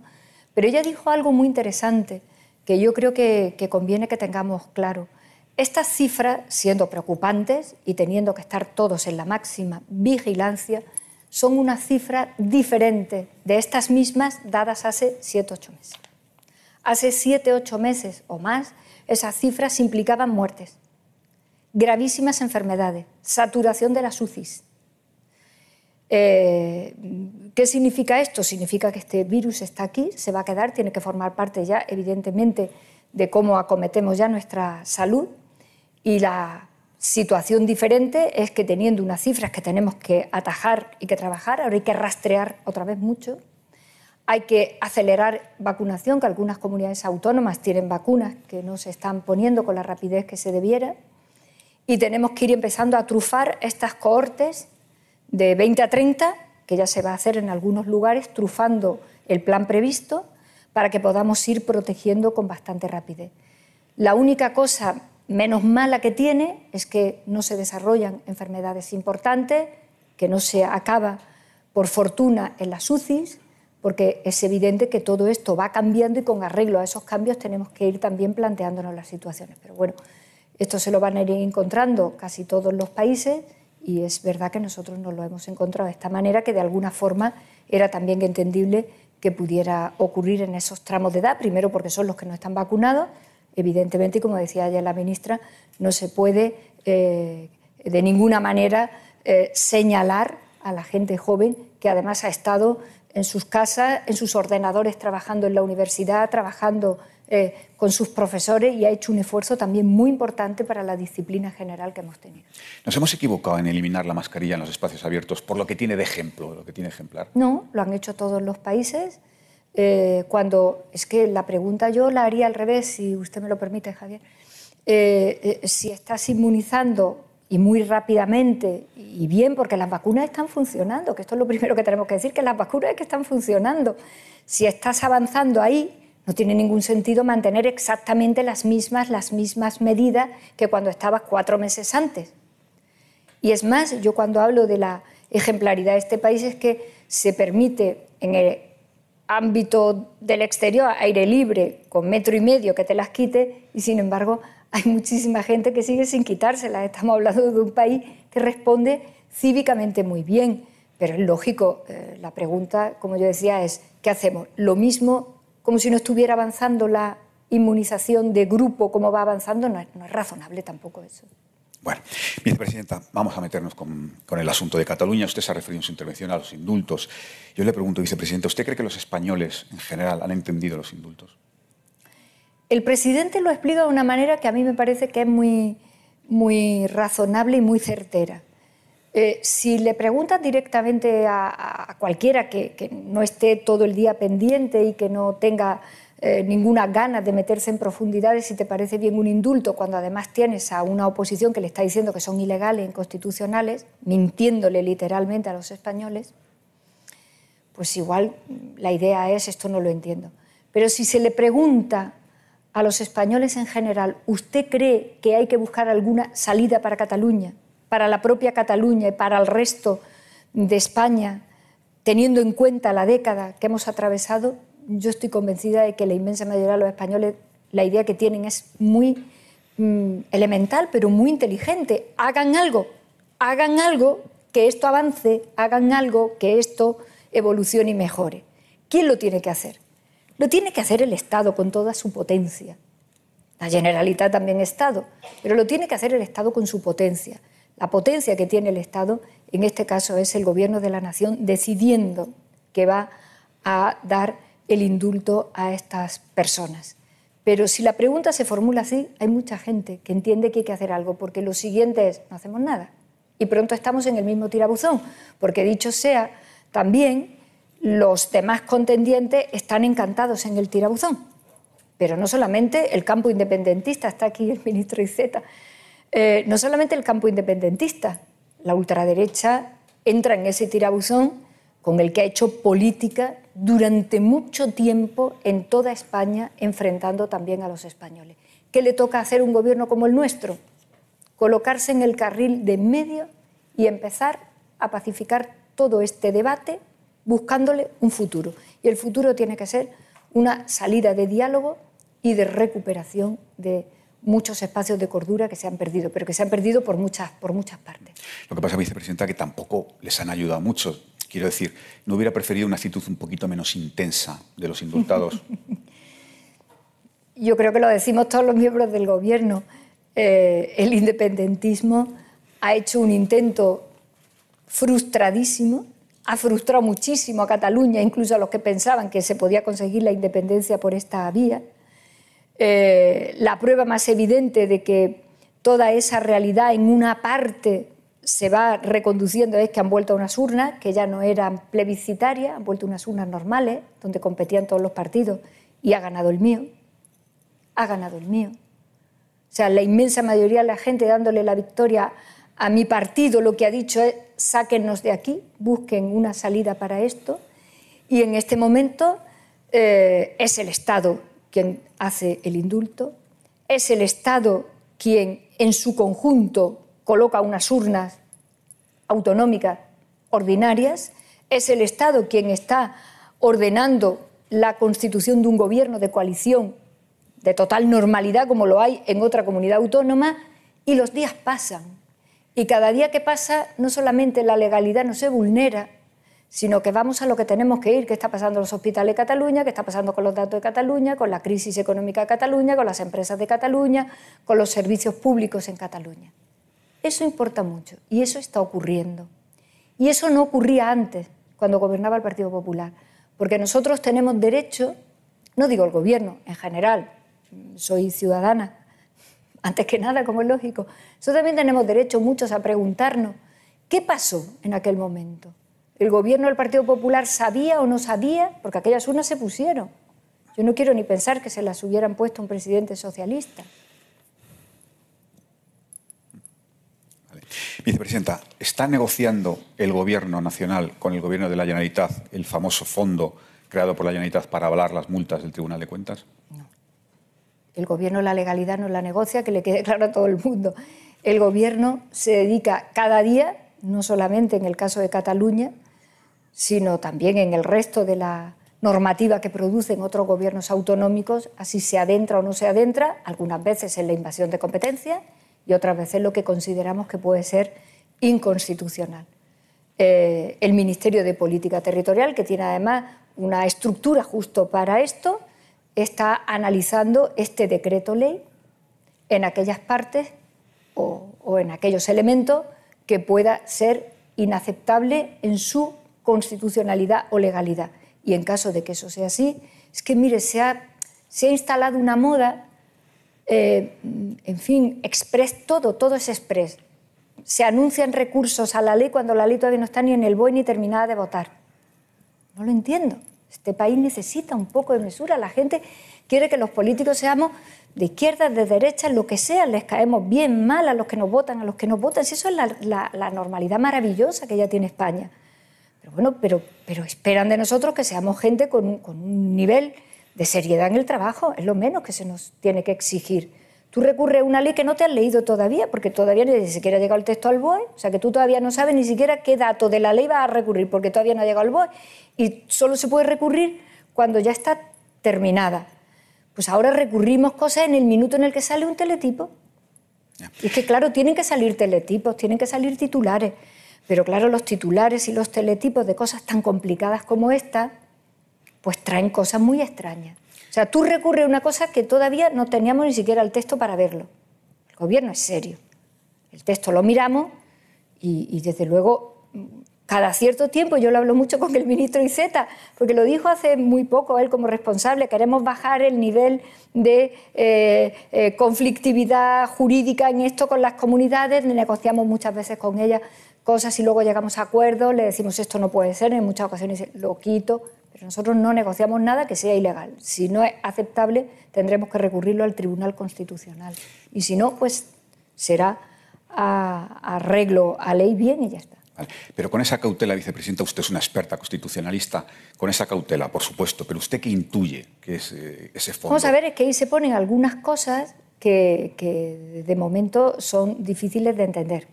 Pero ella dijo algo muy interesante que yo creo que, conviene que tengamos claro. Estas cifras, siendo preocupantes y teniendo que estar todos en la máxima vigilancia, son una cifra diferente de estas mismas dadas hace 7-8 meses. Hace 7-8 meses o más, esas cifras implicaban muertes, gravísimas enfermedades, saturación de las UCIs. Eh, ¿Qué significa esto? Significa que este virus está aquí, se va a quedar, tiene que formar parte ya, evidentemente, de cómo acometemos ya nuestra salud. Y la situación diferente es que teniendo unas cifras que tenemos que atajar y que trabajar, ahora hay que rastrear otra vez mucho, hay que acelerar vacunación, que algunas comunidades autónomas tienen vacunas que no se están poniendo con la rapidez que se debiera y tenemos que ir empezando a trufar estas cohortes de 20 a 30, que ya se va a hacer en algunos lugares, trufando el plan previsto para que podamos ir protegiendo con bastante rapidez. La única cosa menos mala que tiene es que no se desarrollan enfermedades importantes, que no se acaba, por fortuna, en las UCIs, porque es evidente que todo esto va cambiando y con arreglo a esos cambios tenemos que ir también planteándonos las situaciones. Pero bueno, esto se lo van a ir encontrando casi todos los países y es verdad que nosotros no lo hemos encontrado de esta manera, que de alguna forma era también entendible que pudiera ocurrir en esos tramos de edad, primero porque son los que no están vacunados, evidentemente, y como decía ya la ministra, no se puede eh, de ninguna manera eh, señalar a la gente joven que además ha estado en sus casas, en sus ordenadores, trabajando en la universidad, trabajando eh, con sus profesores y ha hecho un esfuerzo también muy importante para la disciplina general que hemos tenido. ¿Nos hemos equivocado en eliminar la mascarilla en los espacios abiertos por lo que tiene de ejemplo, lo que tiene ejemplar? No, lo han hecho todos los países. Eh, cuando es que la pregunta yo la haría al revés, si usted me lo permite, Javier. Eh, si estás inmunizando y muy rápidamente y bien, porque las vacunas están funcionando, que esto es lo primero que tenemos que decir, que las vacunas es que están funcionando. Si estás avanzando ahí, no tiene ningún sentido mantener exactamente las mismas, las mismas medidas que cuando estabas cuatro meses antes. Y es más, yo cuando hablo de la ejemplaridad de este país es que se permite en el ámbito del exterior, aire libre, con metro y medio que te las quite, y sin embargo hay muchísima gente que sigue sin quitárselas. Estamos hablando de un país que responde cívicamente muy bien. Pero es lógico, eh, la pregunta, como yo decía, es ¿qué hacemos? Lo mismo como si no estuviera avanzando la inmunización de grupo como va avanzando, no es, razonable tampoco eso. Bueno, vicepresidenta, vamos a meternos con, el asunto de Cataluña. Usted se ha referido en su intervención a los indultos. Yo le pregunto, vicepresidenta, ¿usted cree que los españoles en general han entendido los indultos? El presidente lo explica de una manera que a mí me parece que es muy, muy razonable y muy certera. Eh, si le preguntas directamente a, cualquiera que, no esté todo el día pendiente y que no tenga eh, ninguna gana de meterse en profundidades si te parece bien un indulto, cuando además tienes a una oposición que le está diciendo que son ilegales, inconstitucionales, mintiéndole literalmente a los españoles, pues igual la idea es, esto no lo entiendo. Pero si se le pregunta a los españoles en general, ¿usted cree que hay que buscar alguna salida para Cataluña, para la propia Cataluña y para el resto de España, teniendo en cuenta la década que hemos atravesado? Yo estoy convencida de que la inmensa mayoría de los españoles la idea que tienen es muy mm, elemental, pero muy inteligente. Hagan algo, hagan algo que esto avance, hagan algo que esto evolucione y mejore. ¿Quién lo tiene que hacer? Lo tiene que hacer el Estado con toda su potencia. La Generalitat también Estado, pero lo tiene que hacer el Estado con su potencia. La potencia que tiene el Estado, en este caso, es el Gobierno de la Nación decidiendo que va a dar el indulto a estas personas. Pero si la pregunta se formula así, hay mucha gente que entiende que hay que hacer algo, porque lo siguiente es, no hacemos nada. Y pronto estamos en el mismo tirabuzón, porque dicho sea, también los demás contendientes están encantados en el tirabuzón. Pero no solamente el campo independentista, está aquí el ministro Iceta, eh, no solamente el campo independentista, la ultraderecha entra en ese tirabuzón con el que ha hecho política durante mucho tiempo en toda España, enfrentando también a los españoles. ¿Qué le toca hacer un gobierno como el nuestro? Colocarse en el carril de medio y empezar a pacificar todo este debate buscándole un futuro. Y el futuro tiene que ser una salida de diálogo y de recuperación de muchos espacios de cordura que se han perdido, pero que se han perdido por muchas, por muchas partes. Lo que pasa, vicepresidenta, que tampoco les han ayudado mucho. Quiero decir, ¿no hubiera preferido una actitud un poquito menos intensa de los indultados? Yo creo que lo decimos todos los miembros del Gobierno. Eh, el independentismo ha hecho un intento frustradísimo ha frustrado muchísimo a Cataluña, incluso a los que pensaban que se podía conseguir la independencia por esta vía. Eh, la prueba más evidente de que toda esa realidad en una parte se va reconduciendo es que han vuelto a unas urnas que ya no eran plebiscitarias, han vuelto a unas urnas normales, donde competían todos los partidos, y ha ganado el mío. Ha ganado el mío. O sea, la inmensa mayoría de la gente dándole la victoria a mi partido lo que ha dicho es sáquennos de aquí, busquen una salida para esto. Y en este momento eh, es el Estado quien hace el indulto, es el Estado quien en su conjunto coloca unas urnas autonómicas ordinarias, es el Estado quien está ordenando la constitución de un gobierno de coalición de total normalidad como lo hay en otra comunidad autónoma y los días pasan y cada día que pasa, no solamente la legalidad no se vulnera, sino que vamos a lo que tenemos que ir, qué está pasando en los hospitales de Cataluña, qué está pasando con los datos de Cataluña, con la crisis económica de Cataluña, con las empresas de Cataluña, con los servicios públicos en Cataluña. Eso importa mucho y eso está ocurriendo. Y eso no ocurría antes, cuando gobernaba el Partido Popular, porque nosotros tenemos derecho, no digo el gobierno en general, soy ciudadana, antes que nada, como es lógico, nosotros también tenemos derecho muchos a preguntarnos, ¿qué pasó en aquel momento? ¿El gobierno del Partido Popular sabía o no sabía? Porque aquellas urnas se pusieron. Yo no quiero ni pensar que se las hubieran puesto un presidente socialista. Vicepresidenta, ¿está negociando el Gobierno nacional con el Gobierno de la Generalitat el famoso fondo creado por la Generalitat para avalar las multas del Tribunal de Cuentas? No. El Gobierno la legalidad no la negocia, que le quede claro a todo el mundo. El Gobierno se dedica cada día, no solamente en el caso de Cataluña, sino también en el resto de la normativa que producen otros gobiernos autonómicos, así se adentra o no se adentra, algunas veces en la invasión de competencias y otras veces lo que consideramos que puede ser inconstitucional. Eh, el Ministerio de Política Territorial, que tiene además una estructura justo para esto, está analizando este decreto ley en aquellas partes o, o en aquellos elementos que pueda ser inaceptable en su constitucionalidad o legalidad. Y en caso de que eso sea así, es que, mire, se ha, se ha instalado una moda eh, en fin, express todo, todo es express. Se anuncian recursos a la ley cuando la ley todavía no está ni en el BOE ni terminada de votar. No lo entiendo. Este país necesita un poco de mesura. La gente quiere que los políticos seamos de izquierda, de derecha, lo que sea, les caemos bien mal a los que nos votan, a los que nos votan. Si eso es la, normalidad maravillosa que ya tiene España. Pero bueno, pero, esperan de nosotros que seamos gente con un nivel de seriedad en el trabajo, es lo menos que se nos tiene que exigir. Tú recurres a una ley que no te has leído todavía, porque todavía ni siquiera ha llegado el texto al BOE, o sea que tú todavía no sabes ni siquiera qué dato de la ley vas a recurrir, porque todavía no ha llegado al BOE, y solo se puede recurrir cuando ya está terminada. Pues ahora recurrimos cosas en el minuto en el que sale un teletipo. Y es que, claro, tienen que salir teletipos, tienen que salir titulares, pero claro, los titulares y los teletipos de cosas tan complicadas como esta, pues traen cosas muy extrañas. O sea, tú recurres a una cosa que todavía no teníamos ni siquiera el texto para verlo. El gobierno es serio. El texto lo miramos y, desde luego cada cierto tiempo, yo lo hablo mucho con el ministro Iceta, porque lo dijo hace muy poco él como responsable, queremos bajar el nivel de eh, eh, conflictividad jurídica en esto con las comunidades, negociamos muchas veces con ellas cosas y luego llegamos a acuerdos, le decimos esto no puede ser, en muchas ocasiones lo quito, nosotros no negociamos nada que sea ilegal. Si no es aceptable, tendremos que recurrirlo al Tribunal Constitucional. Y si no, pues será arreglo a ley bien y ya está. Pero con esa cautela, vicepresidenta, usted es una experta constitucionalista, con esa cautela, por supuesto, pero usted qué intuye que es eh, ese fondo. Vamos a ver, es que ahí se ponen algunas cosas que, que de momento son difíciles de entender,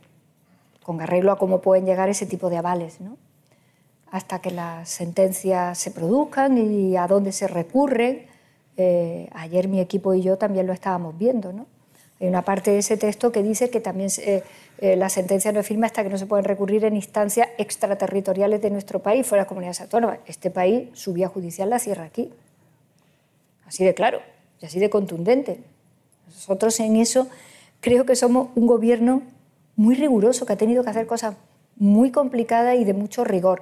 con arreglo a cómo pueden llegar ese tipo de avales, ¿no? Hasta que las sentencias se produzcan y a dónde se recurren. Eh, ayer mi equipo y yo también lo estábamos viendo. ¿no? Hay una parte de ese texto que dice que también eh, eh, la sentencia no es firme hasta que no se pueden recurrir en instancias extraterritoriales de nuestro país, fuera de las comunidades autónomas. Este país, su vía judicial la cierra aquí. Así de claro y así de contundente. Nosotros en eso creo que somos un gobierno muy riguroso, que ha tenido que hacer cosas muy complicadas y de mucho rigor.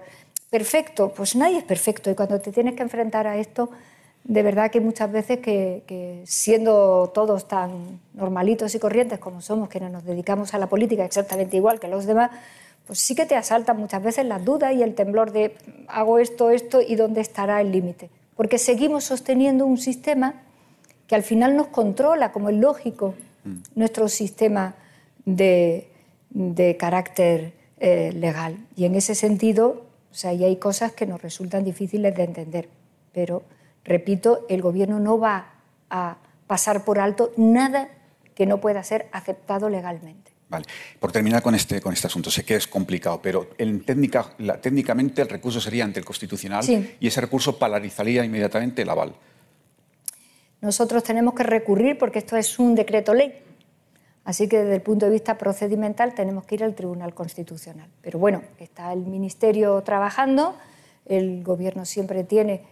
Perfecto, pues nadie es perfecto y cuando te tienes que enfrentar a esto, de verdad que muchas veces que, siendo todos tan normalitos y corrientes como somos, que nos dedicamos a la política exactamente igual que los demás, pues sí que te asaltan muchas veces las dudas y el temblor de hago esto, esto y dónde estará el límite. Porque seguimos sosteniendo un sistema que al final nos controla, como es lógico, mm. nuestro sistema de, carácter eh, legal. Y en ese sentido, sea, y hay cosas que nos resultan difíciles de entender. Pero, repito, el Gobierno no va a pasar por alto nada que no pueda ser aceptado legalmente. Vale. Por terminar con este, con este asunto, sé que es complicado, pero en técnica, técnicamente el recurso sería ante el Constitucional y ese recurso paralizaría inmediatamente el aval. Nosotros tenemos que recurrir porque esto es un decreto ley. Así que desde el punto de vista procedimental tenemos que ir al Tribunal Constitucional. Pero bueno, está el Ministerio trabajando, el Gobierno siempre tiene,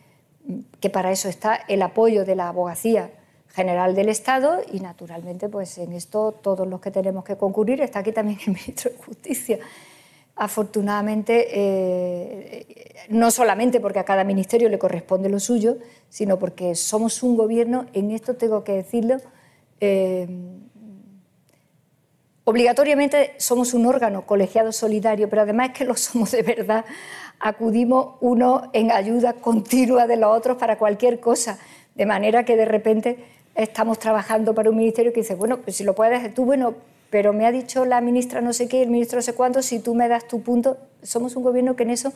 que para eso está el apoyo de la Abogacía General del Estado y naturalmente pues en esto todos los que tenemos que concurrir, está aquí también el Ministro de Justicia. afortunadamente, eh, no solamente porque a cada ministerio le corresponde lo suyo, sino porque somos un gobierno, en esto tengo que decirlo, eh, obligatoriamente somos un órgano colegiado solidario, pero además es que lo somos de verdad. Acudimos uno en ayuda continua de los otros para cualquier cosa, de manera que de repente estamos trabajando para un ministerio que dice, bueno, pues si lo puedes hacer tú, bueno, pero me ha dicho la ministra no sé qué, el ministro no sé cuánto, si tú me das tu punto, somos un gobierno que en eso,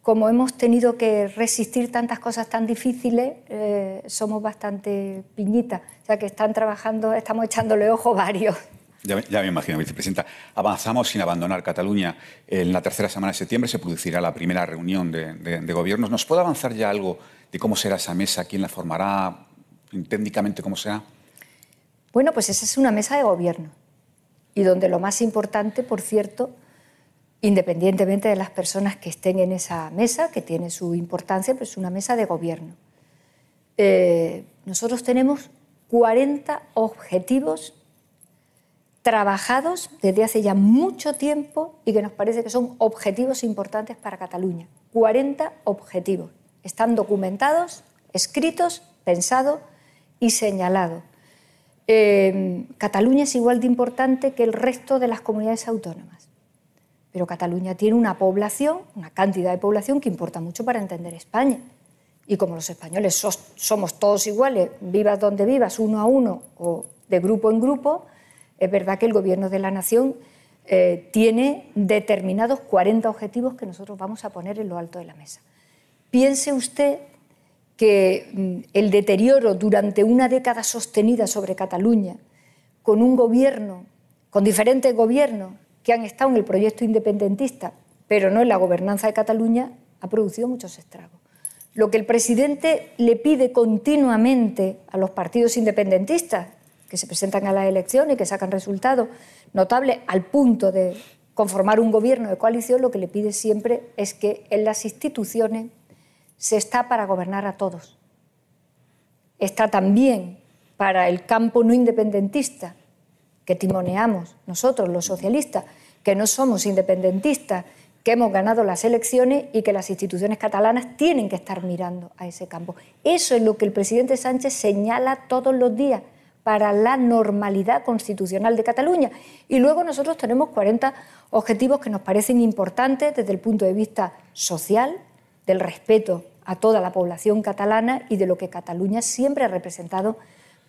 como hemos tenido que resistir tantas cosas tan difíciles, eh, somos bastante piñitas, o sea que están trabajando, estamos echándole ojo varios. Ya, me imagino, vicepresidenta. Avanzamos sin abandonar Cataluña. En la tercera semana de septiembre se producirá la primera reunión de, de gobiernos. ¿Nos puede avanzar ya algo de cómo será esa mesa? ¿Quién la formará? ¿Técnicamente cómo será? Bueno, pues esa es una mesa de gobierno y donde lo más importante, por cierto, independientemente de las personas que estén en esa mesa, que tiene su importancia, pues es una mesa de gobierno. Eh, nosotros tenemos 40 objetivos trabajados desde hace ya mucho tiempo y que nos parece que son objetivos importantes para Cataluña. 40 objetivos. Están documentados, escritos, pensados y señalados. Em, Cataluña es igual de importante que el resto de las comunidades autónomas. Pero Cataluña tiene una población, una cantidad de población que importa mucho para entender España. Y como los españoles somos todos iguales, vivas donde vivas, uno a uno o de grupo en grupo, es verdad que el Gobierno de la Nación eh, tiene determinados 40 objetivos que nosotros vamos a poner en lo alto de la mesa. Piense usted que mm, el deterioro durante una década sostenida sobre Cataluña, con un gobierno, con diferentes gobiernos que han estado en el proyecto independentista, pero no en la gobernanza de Cataluña, ha producido muchos estragos. Lo que el presidente le pide continuamente a los partidos independentistas, que se presentan a las elecciones y que sacan resultados notables al punto de conformar un gobierno de coalición, lo que le pide siempre es que en las instituciones se está para gobernar a todos. Está también para el campo no independentista, que timoneamos nosotros, los socialistas, que no somos independentistas, que hemos ganado las elecciones y que las instituciones catalanas tienen que estar mirando a ese campo. Eso es lo que el presidente Sánchez señala todos los días para la normalidad constitucional de Cataluña. Y luego nosotros tenemos 40 objetivos que nos parecen importantes desde el punto de vista social, del respeto a toda la población catalana y de lo que Cataluña siempre ha representado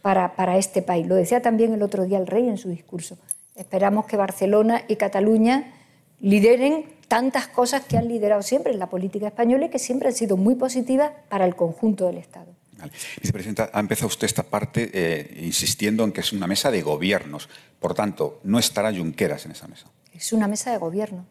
para, para, este país. Lo decía también el otro día el rey en su discurso. Esperamos que Barcelona y Cataluña lideren tantas cosas que han liderado siempre en la política española y que siempre han sido muy positivas para el conjunto del Estado. Vicepresidenta, ha empezado usted esta parte eh, insistiendo en que es una mesa de gobiernos. Por tanto, no estará Junqueras en esa mesa. Es una mesa de gobierno,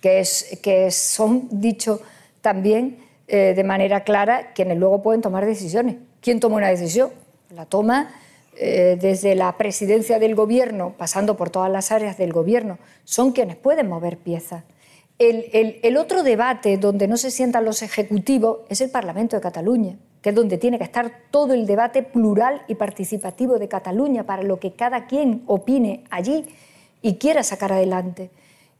que, es, que son, dicho también, eh, de manera clara quienes luego pueden tomar decisiones. ¿Quién toma una decisión? La toma eh, desde la presidencia del gobierno, pasando por todas las áreas del gobierno. Son quienes pueden mover piezas. El, el, otro debate donde no se sientan los ejecutivos es el Parlamento de Cataluña, que es donde tiene que estar todo el debate plural y participativo de Cataluña para lo que cada quien opine allí y quiera sacar adelante.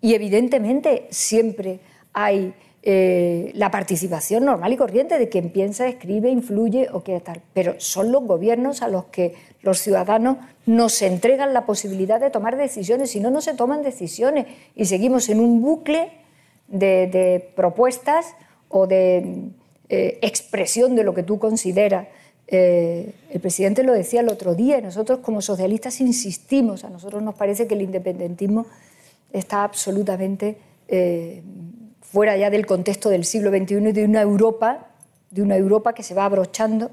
Y evidentemente siempre hay eh, la participación normal y corriente de quien piensa, escribe, influye o quiere tal. Pero son los gobiernos a los que los ciudadanos nos entregan la posibilidad de tomar decisiones, si no, no se toman decisiones y seguimos en un bucle de, propuestas o de eh, expresión de lo que tú consideras. Eh, el presidente lo decía el otro día, nosotros como socialistas insistimos, a nosotros nos parece que el independentismo está absolutamente fuera ya del contexto del siglo XXI y de una Europa, de una Europa que se va abrochando.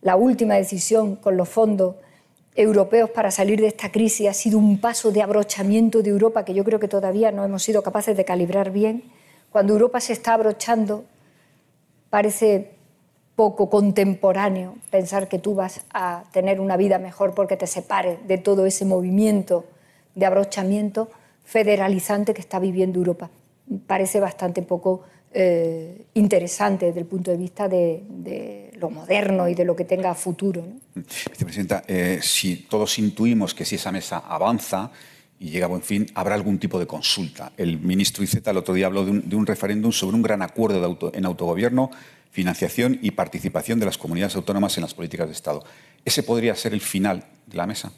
La última decisión con los fondos europeos para salir de esta crisis ha sido un paso de abrochamiento de Europa que yo creo que todavía no hemos sido capaces de calibrar bien. Cuando Europa se está abrochando, parece poco contemporáneo pensar que tú vas a tener una vida mejor porque te separes de todo ese movimiento de abrochamiento federalizante que está viviendo Europa parece bastante poco eh, interesante desde el punto de vista de, lo moderno y de lo que tenga futuro. Vicepresidenta, eh, si todos intuimos que si esa mesa avanza y llega a buen fin, habrá algún tipo de consulta. El ministro Iceta el otro día habló de un, referéndum sobre un gran acuerdo en autogobierno, financiación y participación de las comunidades autónomas en las políticas de Estado. ¿Ese podría ser el final de la mesa?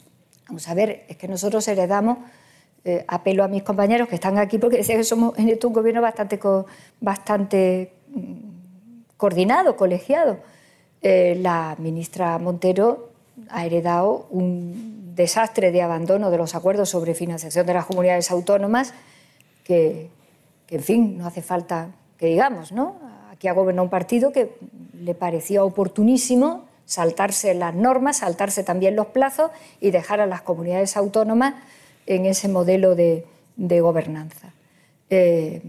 Vamos a ver, es que nosotros heredamos, eh, apelo a mis compañeros que están aquí porque decían que somos en esto un gobierno bastante, mm, coordinado, colegiado. Eh, la ministra Montero ha heredado un desastre de abandono de los acuerdos sobre financiación de las comunidades autónomas que, en fin, no hace falta que digamos, ¿no? Aquí ha gobernado un partido que le parecía oportunísimo saltarse las normas, saltarse también los plazos y dejar a las comunidades autónomas en ese modelo de, gobernanza. Eh,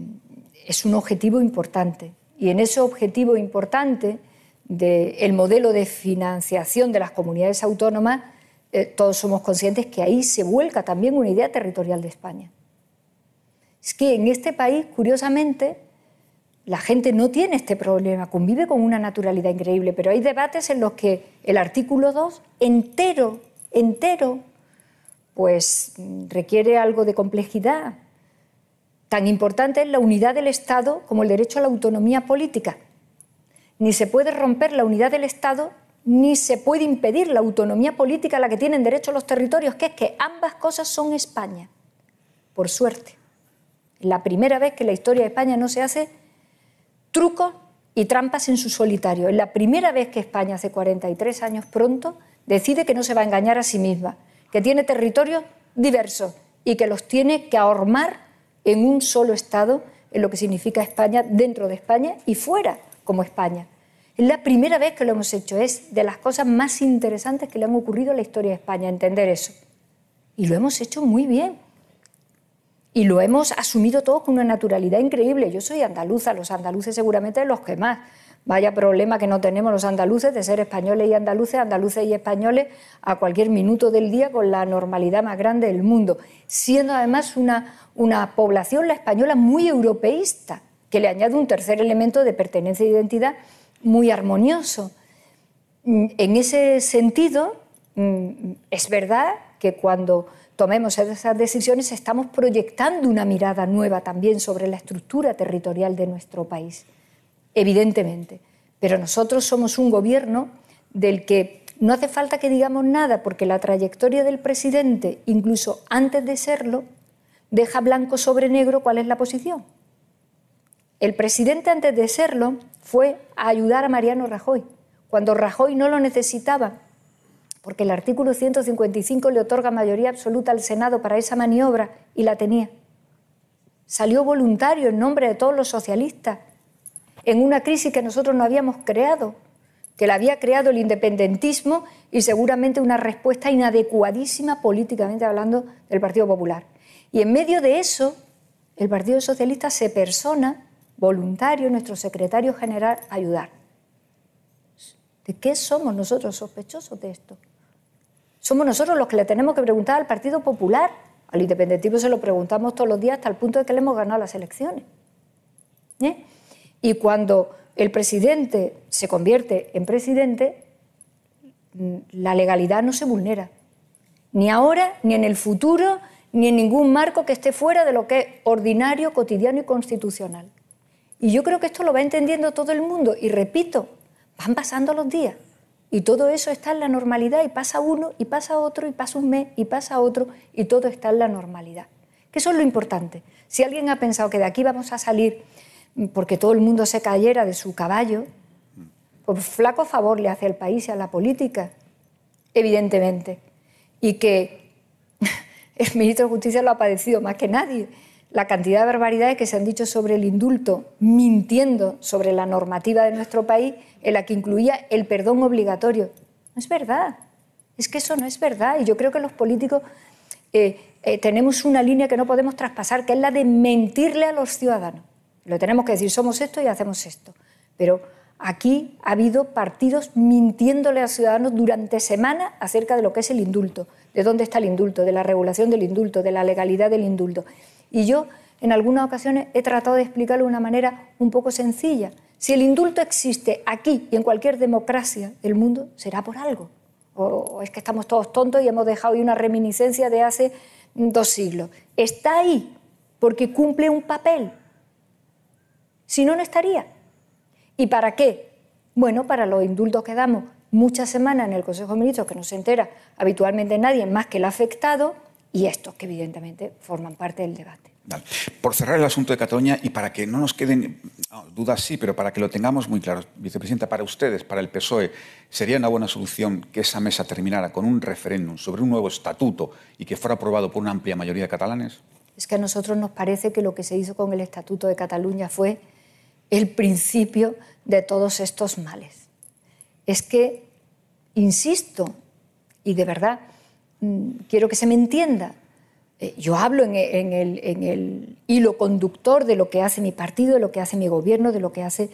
es un objetivo importante y en ese objetivo importante del modelo de financiación de las comunidades autónomas, eh, todos somos conscientes que ahí se vuelca también una idea territorial de España. Es que en este país, curiosamente, la gente no tiene este problema, convive con una naturalidad increíble, pero hay debates en los que el artículo 2 entero, entero, pues requiere algo de complejidad. Tan importante es la unidad del Estado como el derecho a la autonomía política. Ni se puede romper la unidad del Estado, ni se puede impedir la autonomía política a la que tienen derecho los territorios, que es que ambas cosas son España, por suerte. La primera vez que la historia de España no se hace trucos y trampas en su solitario. Es la primera vez que España, hace 43 años pronto, decide que no se va a engañar a sí misma, que tiene territorios diversos y que los tiene que ahormar en un solo Estado, en lo que significa España, dentro de España y fuera como España. Es la primera vez que lo hemos hecho, es de las cosas más interesantes que le han ocurrido a la historia de España, entender eso. Y lo hemos hecho muy bien. Y lo hemos asumido todo con una naturalidad increíble. Yo soy andaluza, los andaluces seguramente los que más. Vaya problema que no tenemos los andaluces de ser españoles y andaluces, andaluces y españoles a cualquier minuto del día con la normalidad más grande del mundo, siendo además una, una población, la española, muy europeísta que le añade un tercer elemento de pertenencia e identidad muy armonioso. Mm, en ese sentido, mm, es verdad que cuando tomemos esas decisiones estamos proyectando una mirada nueva también sobre la estructura territorial de nuestro país, evidentemente. Pero nosotros somos un gobierno del que no hace falta que digamos nada, porque la trayectoria del presidente, incluso antes de serlo, deja blanco sobre negro cuál es la posición. El presidente antes de serlo fue a ayudar a Mariano Rajoy, cuando Rajoy no lo necesitaba, porque el artículo 155 le otorga mayoría absoluta al Senado para esa maniobra y la tenía. Salió voluntario en nombre de todos los socialistas en una crisis que nosotros no habíamos creado, que la había creado el independentismo y seguramente una respuesta inadecuadísima políticamente hablando del Partido Popular. Y en medio de eso, el Partido Socialista se persona voluntario, nuestro secretario general, ayudar. ¿De qué somos nosotros sospechosos de esto? Somos nosotros los que le tenemos que preguntar al Partido Popular. Al independentismo se lo preguntamos todos los días hasta el punto de que le hemos ganado las elecciones. ¿Eh? Y cuando el presidente se convierte en presidente, la legalidad no se vulnera. Ni ahora, ni en el futuro, ni en ningún marco que esté fuera de lo que es ordinario, cotidiano y constitucional. Y yo creo que esto lo va entendiendo todo el mundo. Y repito, van pasando los días. Y todo eso está en la normalidad y pasa uno y pasa otro y pasa un mes y pasa otro y todo está en la normalidad. Que eso es lo importante. Si alguien ha pensado que de aquí vamos a salir porque todo el mundo se cayera de su caballo, pues flaco favor le hace al país y a la política, evidentemente. Y que el ministro de Justicia lo ha padecido más que nadie la cantidad de barbaridades que se han dicho sobre el indulto, mintiendo sobre la normativa de nuestro país, en la que incluía el perdón obligatorio. No es verdad. Es que eso no es verdad. Y yo creo que los políticos eh, eh, tenemos una línea que no podemos traspasar, que es la de mentirle a los ciudadanos. Lo tenemos que decir, somos esto y hacemos esto. Pero aquí ha habido partidos mintiéndole a los ciudadanos durante semanas acerca de lo que es el indulto, de dónde está el indulto, de la regulación del indulto, de la legalidad del indulto. Y yo en algunas ocasiones he tratado de explicarlo de una manera un poco sencilla. Si el indulto existe aquí y en cualquier democracia del mundo, será por algo. O es que estamos todos tontos y hemos dejado ahí una reminiscencia de hace dos siglos. Está ahí porque cumple un papel. Si no, no estaría. ¿Y para qué? Bueno, para los indultos que damos muchas semanas en el Consejo de Ministros, que no se entera habitualmente nadie más que el afectado, y estos que evidentemente forman parte del debate. Por cerrar el asunto de Cataluña y para que no nos queden dudas, sí, pero para que lo tengamos muy claro, vicepresidenta, para ustedes, para el PSOE, ¿sería una buena solución que esa mesa terminara con un referéndum sobre un nuevo estatuto y que fuera aprobado por una amplia mayoría de catalanes? Es que a nosotros nos parece que lo que se hizo con el Estatuto de Cataluña fue el principio de todos estos males. Es que, insisto, y de verdad, quiero que se me entienda, eh, yo hablo en, el, hilo conductor de lo que hace mi partido, de lo que hace mi gobierno, de lo que hace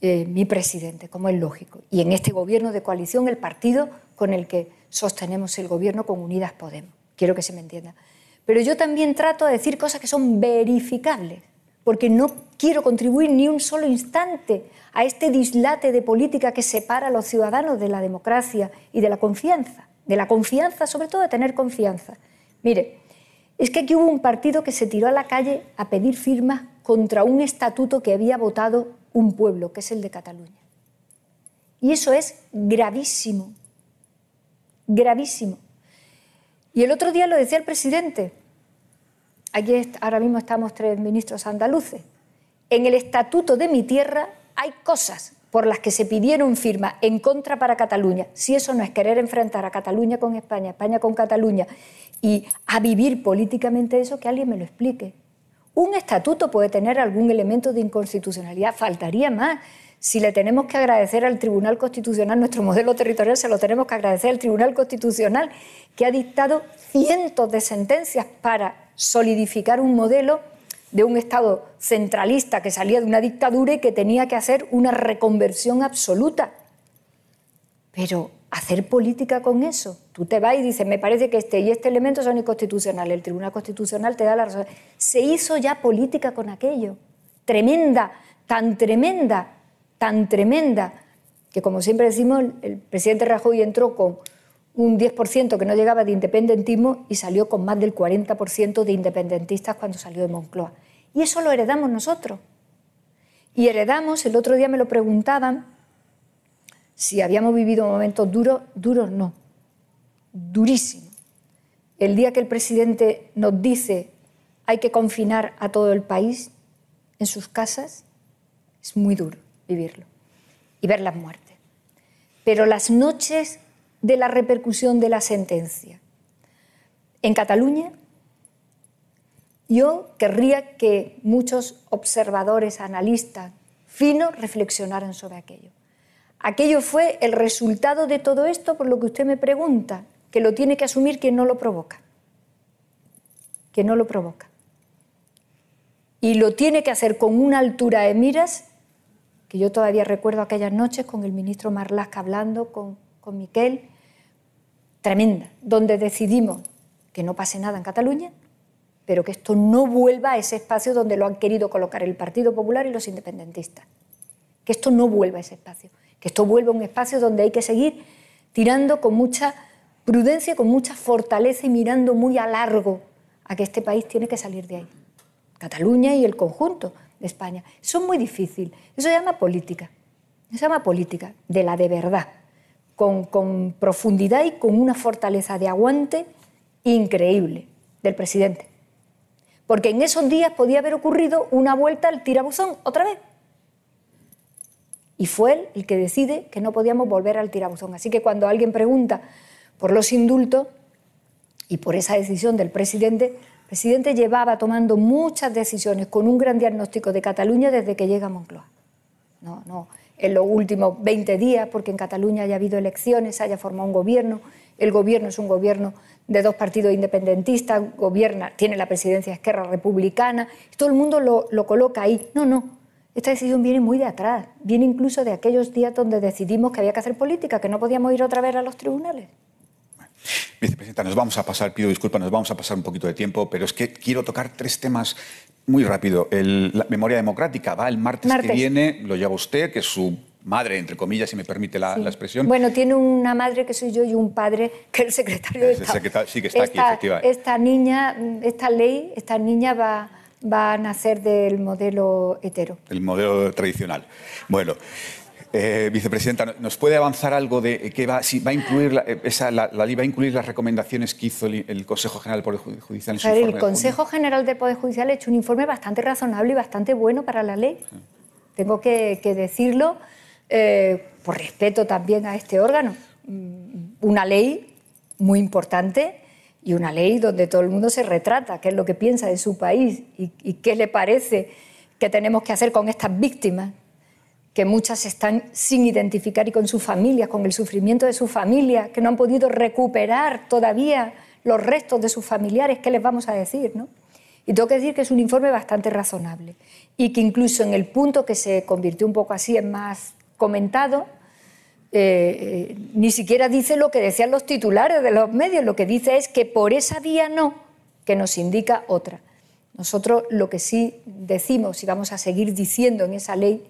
eh, mi presidente, como es lógico. Y en este gobierno de coalición, el partido con el que sostenemos el gobierno con Unidas Podemos. Quiero que se me entienda. Pero yo también trato de decir cosas que son verificables, porque no quiero contribuir ni un solo instante a este dislate de política que separa a los ciudadanos de la democracia y de la confianza, de la confianza, sobre todo de tener confianza. Mire, es que aquí hubo un partido que se tiró a la calle a pedir firmas contra un estatuto que había votado un pueblo, que es el de Cataluña. Y eso es gravísimo, gravísimo. Y el otro día lo decía el presidente, aquí ahora mismo estamos tres ministros andaluces, en el estatuto de mi tierra hay cosas por las que se pidieron firma en contra para Cataluña, si eso no es querer enfrentar a Cataluña con España, España con Cataluña, y a vivir políticamente eso, que alguien me lo explique. Un estatuto puede tener algún elemento de inconstitucionalidad, faltaría más. Si le tenemos que agradecer al Tribunal Constitucional nuestro modelo territorial, se lo tenemos que agradecer al Tribunal Constitucional, que ha dictado cientos de sentencias para solidificar un modelo de un Estado centralista que salía de una dictadura y que tenía que hacer una reconversión absoluta. Pero hacer política con eso, tú te vas y dices, me parece que este y este elemento son inconstitucionales, el Tribunal Constitucional te da la razón. Se hizo ya política con aquello, tremenda, tan tremenda, tan tremenda, que como siempre decimos, el presidente Rajoy entró con un 10% que no llegaba de independentismo y salió con más del 40% de independentistas cuando salió de Moncloa. Y eso lo heredamos nosotros. Y heredamos, el otro día me lo preguntaban, si habíamos vivido momentos duros, duros no, durísimos. El día que el presidente nos dice hay que confinar a todo el país en sus casas, es muy duro vivirlo y ver las muertes. Pero las noches de la repercusión de la sentencia. En Cataluña, yo querría que muchos observadores, analistas, finos, reflexionaran sobre aquello. Aquello fue el resultado de todo esto por lo que usted me pregunta, que lo tiene que asumir quien no lo provoca. Que no lo provoca. Y lo tiene que hacer con una altura de miras, que yo todavía recuerdo aquellas noches con el ministro Marlaska hablando con, con Miquel, tremenda, donde decidimos que no pase nada en Cataluña, pero que esto no vuelva a ese espacio donde lo han querido colocar el Partido Popular y los independentistas. Que esto no vuelva a ese espacio, que esto vuelva a un espacio donde hay que seguir tirando con mucha prudencia, con mucha fortaleza y mirando muy a largo a que este país tiene que salir de ahí. Cataluña y el conjunto de España. Eso es muy difícil. Eso se llama política. Eso se llama política, de la de verdad con, profundidad y con una fortaleza de aguante increíble del presidente. Porque en esos días podía haber ocurrido una vuelta al tirabuzón otra vez. Y fue él el que decide que no podíamos volver al tirabuzón. Así que cuando alguien pregunta por los indultos y por esa decisión del presidente, el presidente llevaba tomando muchas decisiones con un gran diagnóstico de Cataluña desde que llega a Moncloa. No, no, en los últimos 20 días, porque en Cataluña haya habido elecciones, haya formado un gobierno. El gobierno es un gobierno de dos partidos independentistas, gobierna, tiene la presidencia Esquerra Republicana, todo el mundo lo coloca ahí. No, no, esta decisión viene muy de atrás, viene incluso de aquellos días donde decidimos que había que hacer política, que no podíamos ir otra vez a los tribunales. Vicepresidenta, nos vamos a pasar, pido disculpas, nos vamos a pasar un poquito de tiempo, pero es que quiero tocar tres temas muy rápido. la memoria democrática va el martes, que viene, lo lleva usted, que es su madre, entre comillas, si me permite la, expresión. Bueno, tiene una madre que soy yo y un padre que es el secretario de Estado. sí, que está aquí, efectivamente. Esta niña, esta ley, esta niña va, va a nacer del modelo hetero. El modelo tradicional. Bueno. Eh, vicepresidenta, ¿nos puede avanzar algo de qué va, si va a incluir la, esa, la, ley va a incluir las recomendaciones que hizo el, Consejo General del Poder Judicial en su El Consejo General del Poder Judicial ha hecho un informe bastante razonable y bastante bueno para la ley. Tengo que, decirlo eh, por respeto también a este órgano. Mm, una ley muy importante y una ley donde todo el mundo se retrata qué es lo que piensa de su país y qué le parece que tenemos que hacer con estas víctimas que muchas están sin identificar y con sus familias, con el sufrimiento de sus familias, que no han podido recuperar todavía los restos de sus familiares, ¿qué les vamos a decir? No? Y tengo que decir que es un informe bastante razonable y que incluso en el punto que se convirtió un poco así en más comentado, eh, eh, ni siquiera dice lo que decían los titulares de los medios, lo que dice es que por esa vía no, que nos indica otra. Nosotros lo que sí decimos y vamos a seguir diciendo en esa ley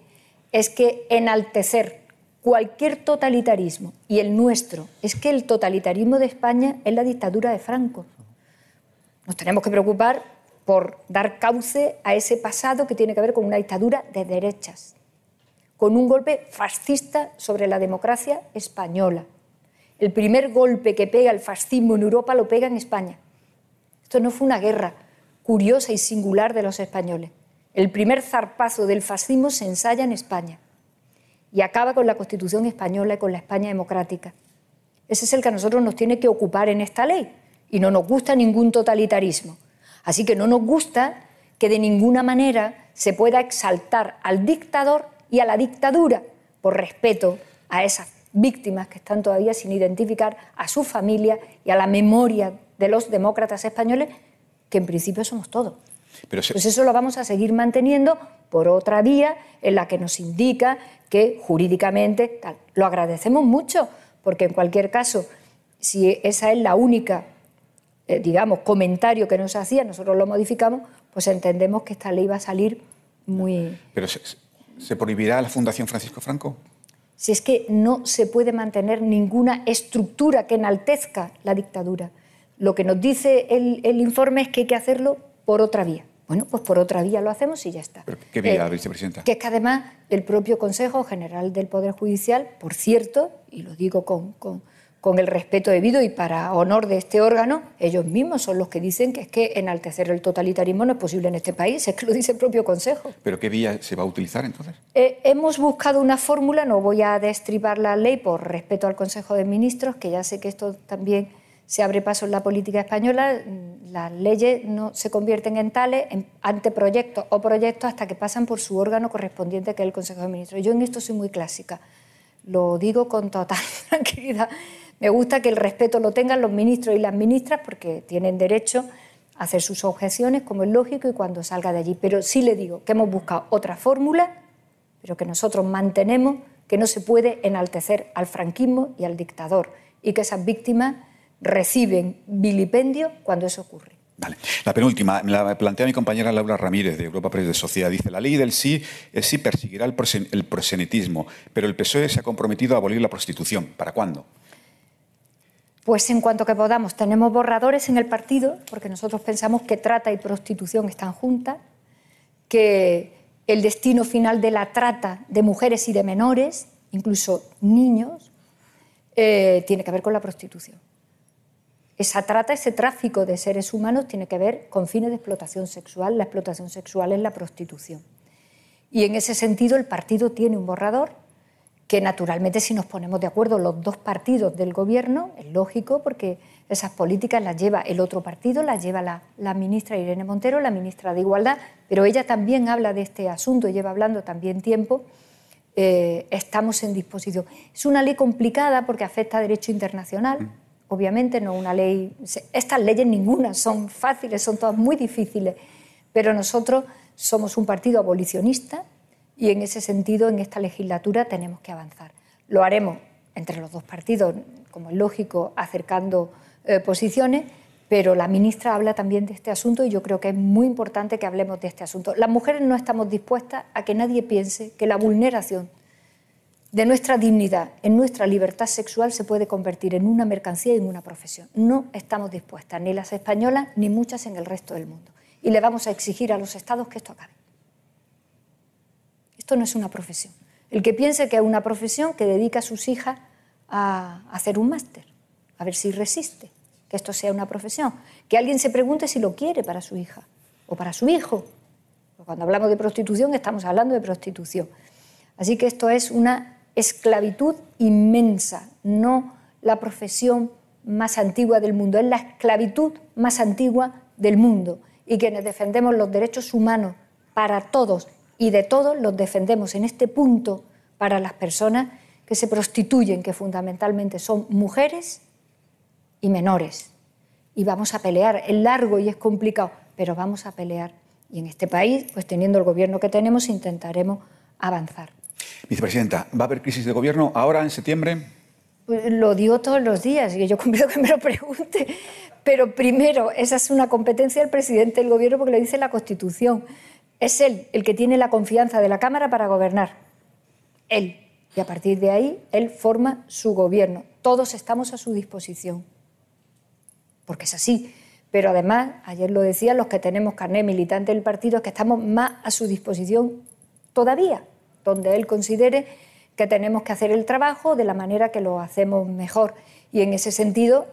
es que enaltecer cualquier totalitarismo, y el nuestro, es que el totalitarismo de España es la dictadura de Franco. Nos tenemos que preocupar por dar cauce a ese pasado que tiene que ver con una dictadura de derechas, con un golpe fascista sobre la democracia española. El primer golpe que pega el fascismo en Europa lo pega en España. Esto no fue una guerra curiosa y singular de los españoles. El primer zarpazo del fascismo se ensaya en España y acaba con la Constitución española y con la España democrática. Ese es el que a nosotros nos tiene que ocupar en esta ley y no nos gusta ningún totalitarismo. Así que no nos gusta que de ninguna manera se pueda exaltar al dictador y a la dictadura por respeto a esas víctimas que están todavía sin identificar, a su familia y a la memoria de los demócratas españoles, que en principio somos todos. Pues eso lo vamos a seguir manteniendo por otra vía en la que nos indica que jurídicamente lo agradecemos mucho, porque en cualquier caso, si esa es la única, eh, digamos, comentario que nos hacía, nosotros lo modificamos, pues entendemos que esta ley va a salir muy... Pero se, prohibirá la Fundación Francisco Franco? Si es que no se puede mantener ninguna estructura que enaltezca la dictadura. Lo que nos dice el informe es que hay que hacerlo por otra vía. Bueno, pues por otra vía lo hacemos y ya está. ¿Qué vía, eh, vicepresidenta? Que es que además el propio Consejo General del Poder Judicial, por cierto, y lo digo con, con, el respeto debido y para honor de este órgano, ellos mismos son los que dicen que es que enaltecer el totalitarismo no es posible en este país, es que lo dice el propio Consejo. ¿Pero qué vía se va a utilizar entonces? Eh, hemos buscado una fórmula, no voy a destribar la ley por respeto al Consejo de Ministros, que ya sé que esto también se abre paso en la política española, las leyes no se convierten en tales, en anteproyectos o proyectos hasta que pasan por su órgano correspondiente, que es el Consejo de Ministros. Yo en esto soy muy clásica, lo digo con total tranquilidad. Me gusta que el respeto lo tengan los ministros y las ministras porque tienen derecho a hacer sus objeciones, como es lógico, y cuando salga de allí. Pero sí le digo que hemos buscado otra fórmula, pero que nosotros mantenemos que no se puede enaltecer al franquismo y al dictador y que esas víctimas reciben vilipendio cuando eso ocurre. Vale. La penúltima, me la plantea mi compañera Laura Ramírez de Europa Press de Sociedad. Dice, la ley del sí es sí perseguirá el, prosenitismo, pero el PSOE se ha comprometido a abolir la prostitución. ¿Para cuándo? Pues en cuanto que podamos. Tenemos borradores en el partido, porque nosotros pensamos que trata y prostitución están juntas, que el destino final de la trata de mujeres y de menores, incluso niños, eh, tiene que ver con la prostitución. Esa trata, ese tráfico de seres humanos tiene que ver con fines de explotación sexual. La explotación sexual es la prostitución. Y en ese sentido el partido tiene un borrador que naturalmente si nos ponemos de acuerdo los dos partidos del gobierno, es lógico porque esas políticas las lleva el otro partido, las lleva la, ministra Irene Montero, la ministra de Igualdad, pero ella también habla de este asunto lleva hablando también tiempo. Eh, estamos en disposición. Es una ley complicada porque afecta a derecho internacional obviamente no una ley, estas leyes ninguna son fáciles, son todas muy difíciles, pero nosotros somos un partido abolicionista y en ese sentido en esta legislatura tenemos que avanzar. Lo haremos entre los dos partidos, como es lógico, acercando eh, posiciones, pero la ministra habla también de este asunto y yo creo que es muy importante que hablemos de este asunto. Las mujeres no estamos dispuestas a que nadie piense que la vulneración de nuestra dignidad, en nuestra libertad sexual, se puede convertir en una mercancía y en una profesión. No estamos dispuestas, ni las españolas, ni muchas en el resto del mundo. Y le vamos a exigir a los estados que esto acabe. Esto no es una profesión. El que piense que es una profesión que dedica a sus hijas a hacer un máster, a ver si resiste que esto sea una profesión. Que alguien se pregunte si lo quiere para su hija o para su hijo. Cuando hablamos de prostitución estamos hablando de prostitución. Así que esto es una esclavitud inmensa, no la profesión más antigua del mundo, es la esclavitud más antigua del mundo. Y quienes defendemos los derechos humanos para todos y de todos los defendemos en este punto para las personas que se prostituyen, que fundamentalmente son mujeres y menores. Y vamos a pelear, es largo y es complicado, pero vamos a pelear. Y en este país, pues teniendo el gobierno que tenemos, intentaremos avanzar. Vicepresidenta, ¿va a haber crisis de gobierno ahora en septiembre? Pues lo digo todos los días y yo convido que me lo pregunte. Pero primero, esa es una competencia del presidente del gobierno porque lo dice la Constitución. Es él el que tiene la confianza de la Cámara para gobernar. Él. Y a partir de ahí, él forma su gobierno. Todos estamos a su disposición. Porque es así. Pero además, ayer lo decía, los que tenemos carnet militante del partido es que estamos más a su disposición todavía, donde él considere que tenemos que hacer el trabajo de la manera que lo hacemos mejor. Y en ese sentido,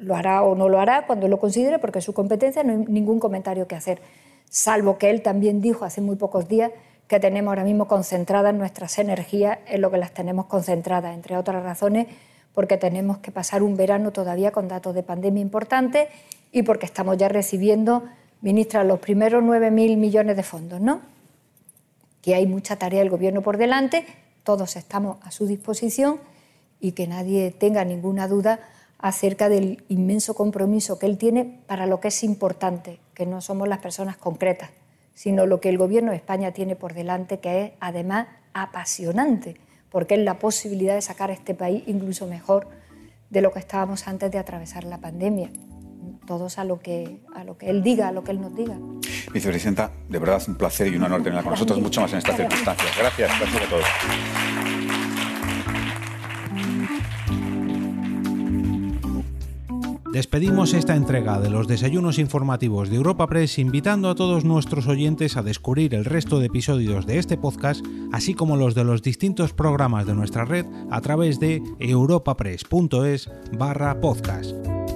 lo hará o no lo hará cuando lo considere, porque es su competencia, no hay ningún comentario que hacer salvo que él también dijo hace muy pocos días que tenemos ahora mismo concentradas nuestras energías en lo que las tenemos concentradas, entre otras razones porque tenemos que pasar un verano todavía con datos de pandemia importantes y porque estamos ya recibiendo, ministra, los primeros 9.000 millones de fondos, ¿no? Que hay mucha tarea del Gobierno por delante, todos estamos a su disposición y que nadie tenga ninguna duda acerca del inmenso compromiso que él tiene para lo que es importante, que no somos las personas concretas, sino lo que el Gobierno de España tiene por delante, que es además apasionante, porque es la posibilidad de sacar a este país incluso mejor de lo que estábamos antes de atravesar la pandemia. Todos a lo que, a lo que él diga, a lo que él nos diga. Vicepresidenta, de verdad es un placer y un honor tenerla con nosotros, mucho más en estas circunstancias. Gracias, gracias a todos. Despedimos esta entrega de los desayunos informativos de Europa Press invitando a todos nuestros oyentes a descubrir el resto de episodios de este podcast, así como los de los distintos programas de nuestra red a través de europapress.es barra podcast.